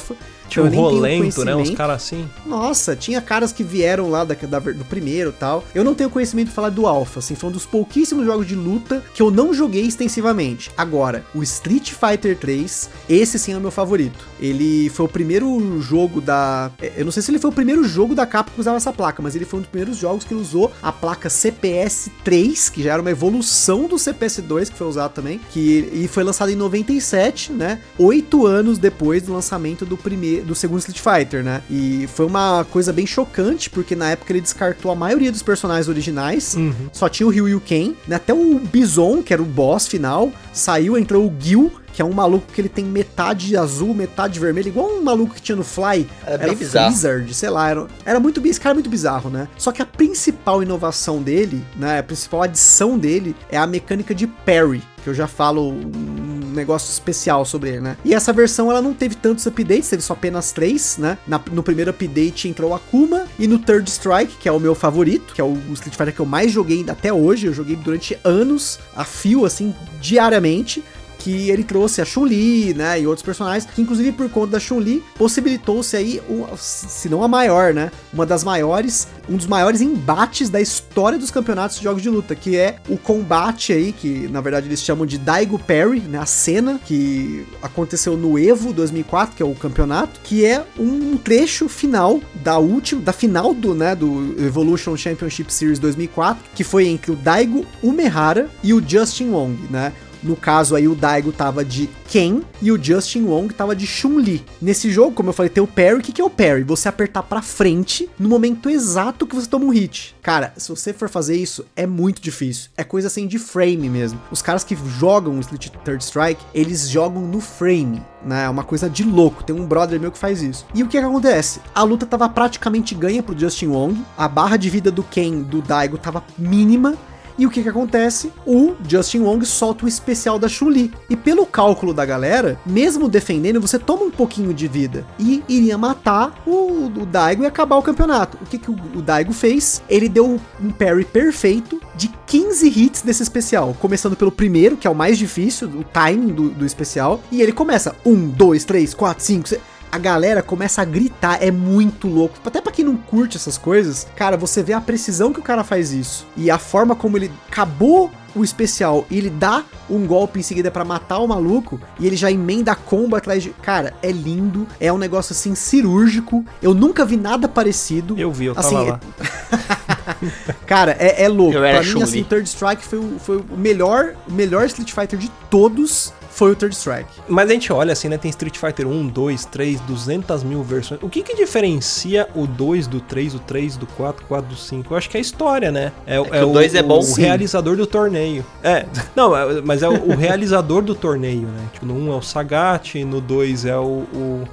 Tinha Eu um rolento, né? Uns caras assim. Nossa, tinha caras que vieram lá da, da- do primeiro e tal. Eu não tenho conhecimento de falar do Alpha, assim, foi um dos pouquíssimos jogos de luta que eu não joguei extensivamente. Agora, o Street Fighter 3, esse sim é o meu favorito. Ele foi o primeiro jogo da. é, Eu não sei se ele foi o primeiro jogo da Capcom que usava essa placa, mas ele foi um dos primeiros jogos que usou a placa CPS 3, que já era uma evolução do CPS 2, que foi usado também, que e foi lançado em 97, né? Oito anos depois do lançamento do primeiro, do segundo Street Fighter, né? E foi uma coisa bem chocante, porque na época ele descartou a maioria dos personagens originais. Uhum. Só tinha o Ryu e o Ken, né? Até o Bison, que era o boss final, saiu, entrou o Gil, que é um maluco que ele tem metade azul, metade vermelho, igual um maluco que tinha no Fly. Era bem bizarro. Freezard, sei lá, era, era muito esse cara é muito bizarro, né? Só que a principal inovação dele, né, a principal adição dele é a mecânica de parry, que eu já falo um negócio especial sobre ele, né? E essa versão ela não teve tantos updates, teve só apenas três, né? Na- no primeiro update entrou a Akuma e no Third Strike, que é o meu favorito, que é o Street Fighter que eu mais joguei até hoje, eu joguei durante anos a fio assim diariamente que ele trouxe a Chun-Li, né, e outros personagens, que inclusive por conta da Chun-Li, possibilitou-se aí, um, se não a maior, né, uma das maiores, um dos maiores embates da história dos campeonatos de jogos de luta, que é o combate aí, que na verdade eles chamam de Daigo Perry, né, a cena que aconteceu no Evo 2004, que é o campeonato, que é um trecho final da última, da final do, né, do Evolution Championship Series 2004, que foi entre o Daigo Umehara e o Justin Wong, né? No caso aí, o Daigo tava de Ken e o Justin Wong tava de Chun-Li. Nesse jogo, como eu falei, tem o parry. O que, que é o parry? Você apertar pra frente no momento exato que você toma um hit. Cara, se você for fazer isso, é muito difícil. É coisa assim de frame mesmo. Os caras que jogam o Street Third Strike, eles jogam no frame né? É uma coisa de louco. Tem um brother meu que faz isso. E o que, que acontece? A luta tava praticamente ganha pro Justin Wong. A barra de vida do Ken, do Daigo, tava mínima. E o que que acontece? O Justin Wong solta o especial da Chun-Li. E pelo cálculo da galera, mesmo defendendo, você toma um pouquinho de vida. E iria matar o, o Daigo e acabar o campeonato. O que que o, o Daigo fez? Ele deu um parry perfeito de 15 hits desse especial. Começando pelo primeiro, que é o mais difícil, o timing do, do especial. E ele começa: 1, 2, 3, 4, 5, 6 a galera começa a gritar, é muito louco. Até pra quem não curte essas coisas, cara, você vê a precisão que o cara faz isso. E a forma como ele acabou o especial e ele dá um golpe em seguida para matar o maluco e ele já emenda a combo atrás de. Cara, é lindo, é um negócio assim cirúrgico. Eu nunca vi nada parecido. Eu vi, eu tava assim, lá. [LAUGHS] Cara, é, é louco. Eu pra mim, assim. Third Strike foi, o- foi o melhor, o melhor Street Fighter de todos. Foi o Third Strike. Mas a gente olha assim, né? Tem Street Fighter 1, 2, 3, 200 mil versões. O que que diferencia o 2 do 3, o 3 do 4, o 4 do 5? Eu acho que é a história, né? É, que o dois é bom, O sim. realizador do torneio. É, [LAUGHS] não, é- mas é o, o realizador do torneio, né? Tipo, no 1 é o Sagat, no 2 é o, o,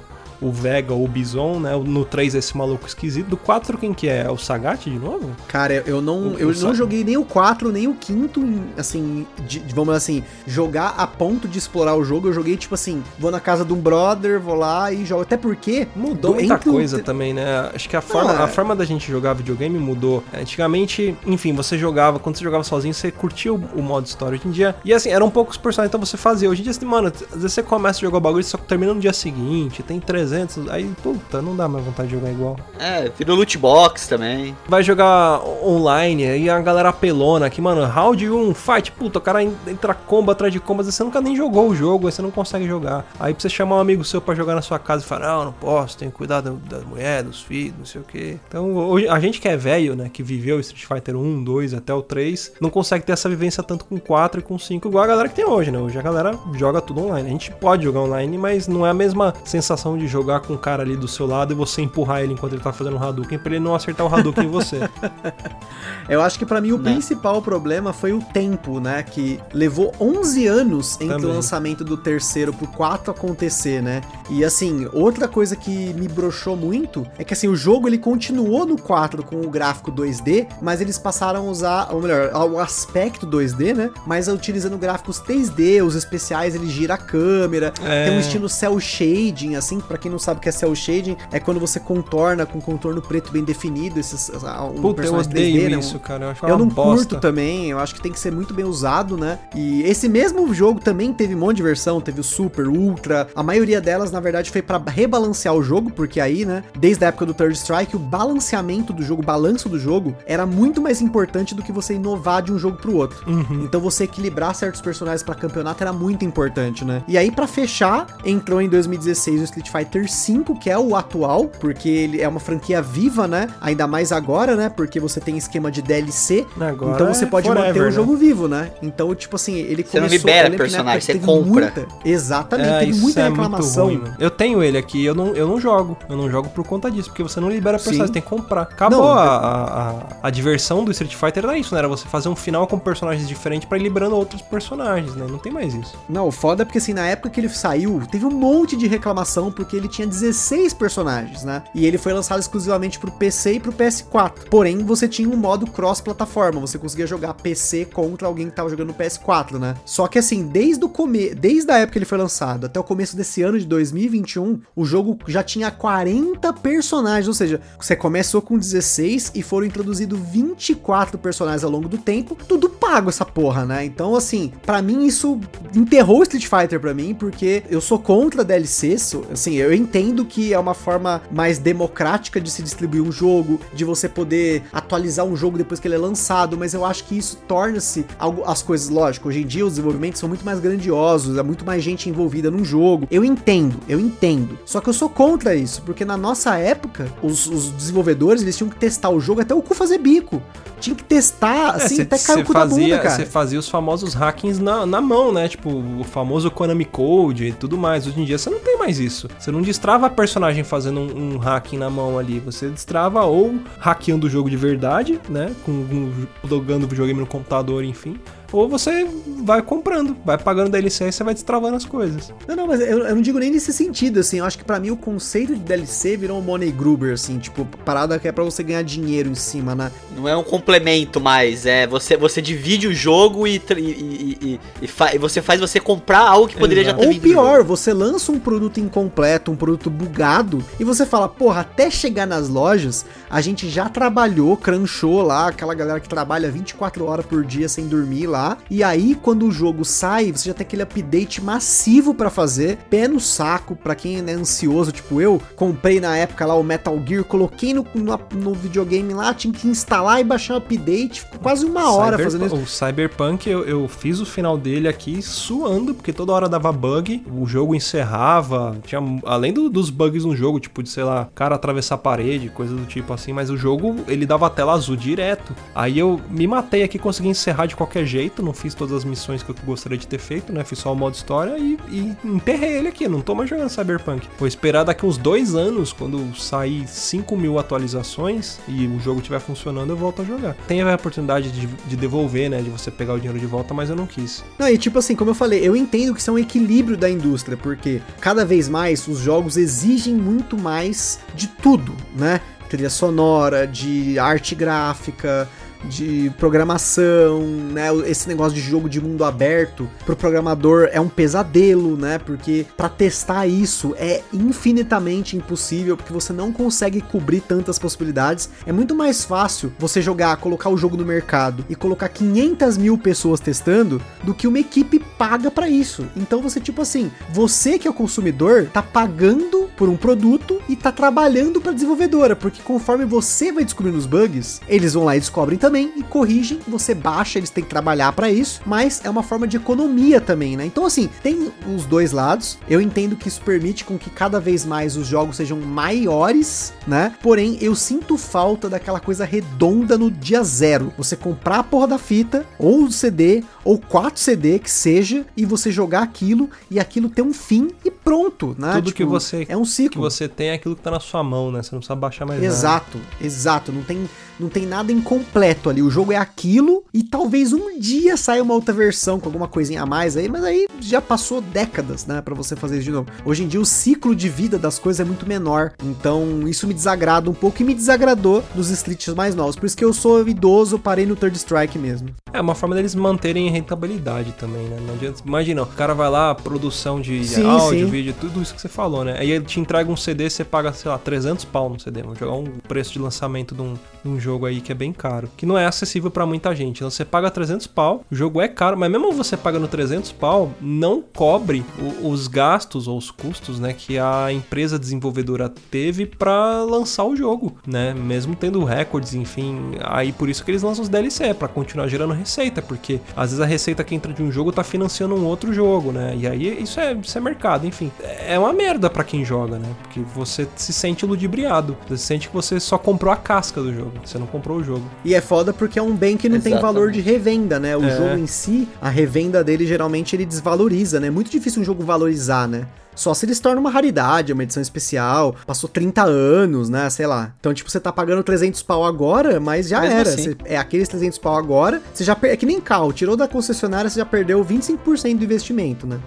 o Vega ou o Bison, né? No 3 é esse maluco esquisito. Do 4 quem que é? É o Sagat de novo? Cara, eu não, O- eu o não joguei nem o 4, nem o quinto, em, assim, de- vamos assim, jogar a ponto de explorar o jogo. Eu joguei, tipo assim, vou na casa de um brother, vou lá e jogo. Até porque. Mudou do- muita entre o- coisa também, né? Acho que a forma, Ah, a forma da gente jogar videogame mudou. Antigamente, enfim, você jogava, quando você jogava sozinho, você curtia o, o modo história. Hoje em dia, e assim, eram poucos personagens, então você fazia. Hoje em dia, assim, mano, às vezes você começa a jogar o bagulho, só que termina no dia seguinte, tem 300, aí, puta, não dá mais vontade de jogar igual. É, virou loot box também. Vai jogar online, aí a galera apelona aqui, mano, round 1, fight, puta, o cara en- entra combo atrás de combo, às vezes você nunca nem jogou o jogo, aí você não consegue jogar. Aí você chamar um amigo seu pra jogar na sua casa e falar, não, não posso, tenho que cuidar da, da mulher, dos filhos, não sei o que. Então, hoje, a gente que é velho, né, que viveu Street Fighter 1, 2 até o 3, não consegue ter essa vivência tanto com 4 e com 5, igual a galera que tem hoje, né? Hoje a galera joga tudo online. A gente pode jogar online, mas não é a mesma sensação de jogar com o cara ali do seu lado e você empurrar ele enquanto ele tá fazendo um Hadouken pra ele não acertar o Hadouken em você. [LAUGHS] Eu acho que pra mim o Né. principal problema foi o tempo, né? Que levou 11 anos entre Também. o lançamento do terceiro pro 4 acontecer, né? E assim, outra coisa que me broxou muito é que assim, o jogo ele continuou no 4 com o gráfico 2D, mas eles passaram a usar, ou melhor, o aspecto 2D, né? Mas utilizando gráficos 3D, os especiais ele gira a câmera, É. tem um estilo cel shading, assim, pra quem não sabe o que é cel shading, é quando você contorna com contorno preto bem definido, esses ah, um Puta, eu odeio 3D, né? Isso, cara. Eu acho eu uma não bosta. curto também, eu acho que tem que ser muito bem usado, né? E esse mesmo jogo também teve um monte de versão, teve o Super, Ultra. A maioria delas, na verdade, foi pra rebalancear o jogo, porque aí, né, desde a época do Third Strike, o balanceamento do jogo, o balanço do jogo, era muito mais importante do que você inovar de um jogo pro outro. Uhum. Então você equilibrar certos personagens pra campeonato era muito importante, né? E aí, pra fechar, entrou em 2016 o Street Fighter V, que é o atual, porque ele é uma franquia viva, né? Ainda mais agora, né? Porque você tem esquema de DLC. Agora então você é pode forever, manter o né? jogo vivo, né? Então, tipo assim, ele Você não começou... libera lembro que na personagem, você teve compra. Muita, exatamente, É, teve muita é muito reclamação. ruim, mano. Eu tenho ele aqui, eu não, eu não jogo. Eu não jogo por conta disso, porque você não libera personagem, Sim. tem que comprar. Acabou Não, a, a, a, a diversão do Street Fighter, era isso, né? Era você fazer um final com personagens diferentes pra ir liberando outros personagens, né? Não tem mais isso. Não, o foda é porque assim, na época que ele saiu, teve um monte de reclamação, porque ele tinha 16 personagens, né? E ele foi lançado exclusivamente pro PC e pro PS4. Porém, você tinha um modo cross-plataforma, você conseguia jogar PC contra alguém que tava jogando no PS4, né? Só que assim, desde o come... desde a época que ele foi lançado até o começo desse ano de 2021, o jogo já tinha 40 personagens, ou seja, você começou com 16 e foram introduzidos 24 personagens ao longo do tempo, tudo pago essa porra, né? Então, assim, para mim isso enterrou Street Fighter para mim, porque eu sou contra DLCs, assim, eu entendo que é uma forma mais democrática de se distribuir um jogo, de você poder atualizar um jogo depois que ele é lançado, mas eu acho que isso torna-se algo as coisas, lógico, hoje em dia os desenvolvimentos são muito mais grandiosos, há muito mais gente envolvida num jogo. Eu entendo, eu entendo. Só que eu sou contra isso, porque na nossa época, os, os desenvolvedores eles tinham que testar o jogo até o cu fazer bico tinha que testar, assim, É, cê- até cair o cu da bunda, fazia, cara. Você fazia os famosos hackings na, na mão, né? Tipo, o famoso Konami Code e tudo mais. Hoje em dia você não tem mais isso. Você não destrava a personagem fazendo um, um hacking na mão ali. Você destrava ou hackeando o jogo de verdade, né? Com, com o videogame no computador, enfim. Ou você vai comprando, vai pagando DLC e você vai destravando as coisas. Não, não, mas eu, eu não digo nem nesse sentido, assim, eu acho que pra mim o conceito de DLC virou um money gruber, assim, tipo, parada que é pra você ganhar dinheiro em cima, né? Não é um complemento mais, é você, você divide o jogo e, e, e, e- e fa- e você faz você comprar algo que poderia já Exato. ter Ou pior, você lança um produto incompleto, um produto bugado, e você fala, porra, até chegar nas lojas, a gente já trabalhou, crunchou lá, aquela galera que trabalha 24 horas por dia sem dormir lá, e aí quando o jogo sai, você já tem aquele update massivo pra fazer, pé no saco, pra quem é ansioso, tipo eu, comprei na época lá o Metal Gear, coloquei no, no, no videogame lá, tinha que instalar e baixar o update, ficou quase uma hora fazendo isso. O Cyberpunk, eu, eu fiz o final dele aqui suando, porque toda hora dava bug, o jogo encerrava, tinha além do- dos bugs no jogo, tipo de, sei lá, cara atravessar a parede, coisa do tipo assim, mas o jogo, ele dava tela azul direto. Aí eu me matei aqui, consegui encerrar de qualquer jeito, não fiz todas as missões que eu gostaria de ter feito, né? Fiz só o modo história e, e enterrei ele aqui, não tô mais jogando Cyberpunk. Vou esperar daqui uns dois anos, quando sair 5 mil atualizações e o jogo estiver funcionando, eu volto a jogar. Tem a oportunidade de, de devolver, né? De você pegar o dinheiro de volta, mas eu não quis. Não, e tipo assim, como eu falei, eu entendo que isso é um equilíbrio da indústria, porque cada vez mais os jogos exigem muito mais de tudo, né? Trilha sonora, de arte gráfica, de programação, né? Esse negócio de jogo de mundo aberto pro programador é um pesadelo, né? Porque pra testar isso é infinitamente impossível, porque você não consegue cobrir tantas possibilidades. É muito mais fácil você jogar, colocar o jogo no mercado e colocar 500 mil pessoas testando do que uma equipe paga pra isso. Então você, tipo assim, você que é o consumidor, tá pagando por um produto e tá trabalhando pra desenvolvedora, porque conforme você vai descobrindo os bugs, eles vão lá e descobrem também e corrigem, você baixa, eles têm que trabalhar pra isso, mas é uma forma de economia também, né? Então assim, tem os dois lados. Eu entendo que isso permite com que cada vez mais os jogos sejam maiores, né? Porém, eu sinto falta daquela coisa redonda no dia zero. Você comprar a porra da fita, ou o CD, ou quatro CD que seja, e você jogar aquilo e aquilo ter um fim e pronto, né? Tudo que você- é um O que ciclo. você tem é aquilo que tá na sua mão, né? Você não precisa baixar mais nada. Exato, exato. Não tem, não tem nada incompleto ali. O jogo é aquilo e talvez um dia saia uma outra versão com alguma coisinha a mais aí, mas aí já passou décadas, né, Pra você fazer isso de novo. Hoje em dia o ciclo de vida das coisas é muito menor, então isso me desagrada um pouco e me desagradou dos streets mais novos. Por isso que eu sou idoso, parei no Third Strike mesmo. É uma forma deles manterem rentabilidade também, né? Não adianta, imagina, o cara vai lá, produção de Sim, áudio, sim. Vídeo, tudo isso que você falou, né? Aí ele te entrega um CD, você paga, sei lá, 300 pau no CD. Vamos jogar um preço de lançamento de um, de um jogo aí que é bem caro, que não é acessível pra muita gente. Então você paga 300 pau, o jogo é caro, mas mesmo você pagando 300 pau, não cobre o- os gastos ou os custos, né, que a empresa desenvolvedora teve pra lançar o jogo, né? Mesmo tendo recordes, enfim, aí por isso que eles lançam os DLC, pra continuar gerando receita, porque às vezes a receita que entra de um jogo tá financiando um outro jogo, né? E aí isso é, isso é mercado, enfim. É uma merda pra quem joga, né? Porque você se sente ludibriado, você sente que você só comprou a casca do jogo, você não comprou o jogo. E é foda porque é um bem que não tem Exatamente. valor de revenda, né? O É. jogo em si, a revenda dele geralmente ele desvaloriza, né? É muito difícil um jogo valorizar, né? Só se ele se torna uma raridade, uma edição especial, passou 30 anos, né? Sei lá. Então, tipo, você tá pagando 300 pau agora, mas já Mesmo era. assim. Você- é aqueles 300 pau agora, você já per... É que nem carro, tirou da concessionária, você já perdeu 25% do investimento, né?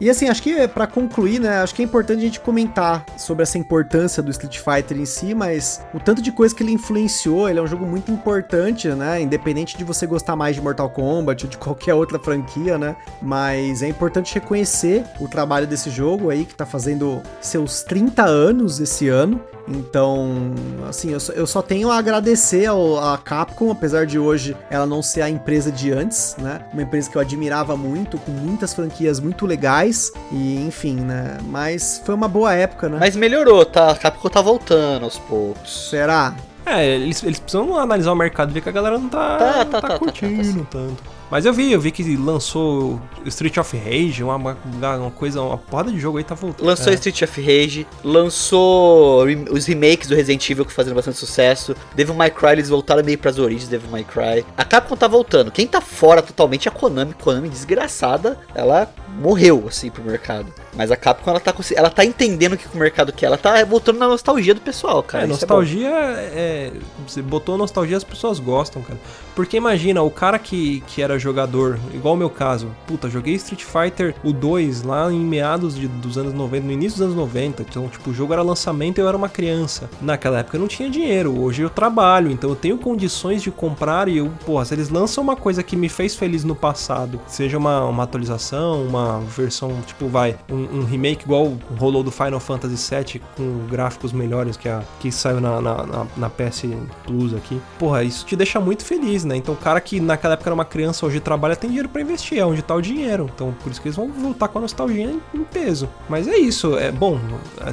E assim, acho que para concluir, né, acho que é importante a gente comentar sobre essa importância do Street Fighter em si, mas o tanto de coisa que ele influenciou, ele é um jogo muito importante, né, independente de você gostar mais de Mortal Kombat ou de [LAUGHS] qualquer outra franquia, né, mas é importante reconhecer o trabalho desse jogo aí, que tá fazendo seus 30 anos esse ano, então, assim, eu só, eu só tenho a agradecer ao, a Capcom, apesar de hoje ela não ser a empresa de antes, né? Uma empresa que eu admirava muito, com muitas franquias muito legais, e enfim, né? Mas foi uma boa época, né? Mas melhorou, tá? A Capcom tá voltando aos poucos. Será? É, eles, eles precisam analisar o mercado e ver que a galera não tá, Tá, não tá, tá, tá, curtindo tá, tá, tanto. Mas eu vi, eu vi que lançou Street of Rage, uma, uma, uma coisa, uma porrada de jogo aí tá voltando. Lançou é. Street of Rage, lançou os remakes do Resident Evil que fazendo bastante sucesso. Devil May Cry, eles voltaram meio pras origens Devil May Cry. A Capcom tá voltando. Quem tá fora totalmente é a Konami. Konami desgraçada, ela morreu assim pro mercado. Mas a Capcom ela tá, ela tá entendendo o que o mercado quer. Ela tá voltando na nostalgia do pessoal, cara. É, Isso nostalgia é, Você botou nostalgia, as pessoas gostam, cara. Porque imagina, o cara que, que era jogador, igual o meu caso, puta, joguei Street Fighter o 2 lá em meados de, dos anos 90, no início dos anos 90. Então, tipo, o jogo era lançamento e eu era uma criança. Naquela época eu não tinha dinheiro, hoje eu trabalho, então eu tenho condições de comprar e eu, porra, se eles lançam uma coisa que me fez feliz no passado, seja uma, uma atualização, uma versão, tipo, vai, um, um remake igual rolou do Final Fantasy VII com gráficos melhores que, a, que saiu na, na, na, na PS Plus aqui. Porra, isso te deixa muito feliz, né? Então o cara que naquela época era uma criança, hoje trabalha, tem dinheiro pra investir, é onde tá o dinheiro. Então por isso que eles vão voltar com a nostalgia em, peso. Mas é isso, é bom,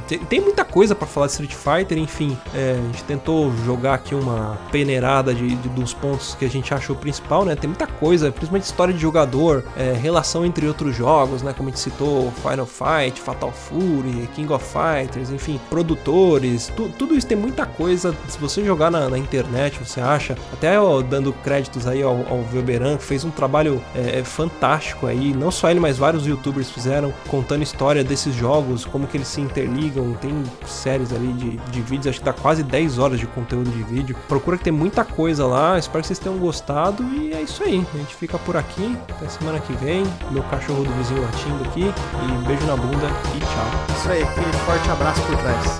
tem, tem muita coisa pra falar de Street Fighter, enfim, é, a gente tentou jogar aqui uma peneirada de, de- dos pontos que a gente achou principal, né? Tem muita coisa, principalmente história de jogador, é, relação entre outros jogos, né? Como a gente citou, Final Fight, Fatal Fury, King of Fighters, enfim, produtores, tu- tudo isso tem muita coisa. Se você jogar na, na internet, você acha, até ó, dando créditos aí ao, ao Velberan, que fez um trabalho é, é, fantástico aí, não só ele, mas vários youtubers fizeram, contando história desses jogos, como que eles se interligam, tem séries ali de, de vídeos, acho que dá quase 10 horas de conteúdo de vídeo. Procura que tem muita coisa lá, espero que vocês tenham gostado e é isso aí. A gente fica por aqui, até semana que vem. Meu cachorro do vizinho latindo aqui, e beijo na bunda e tchau. Isso aí, aquele forte abraço por trás.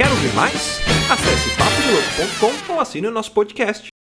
Quer ouvir mais? Acesse papodelouco.com ou assine o nosso podcast.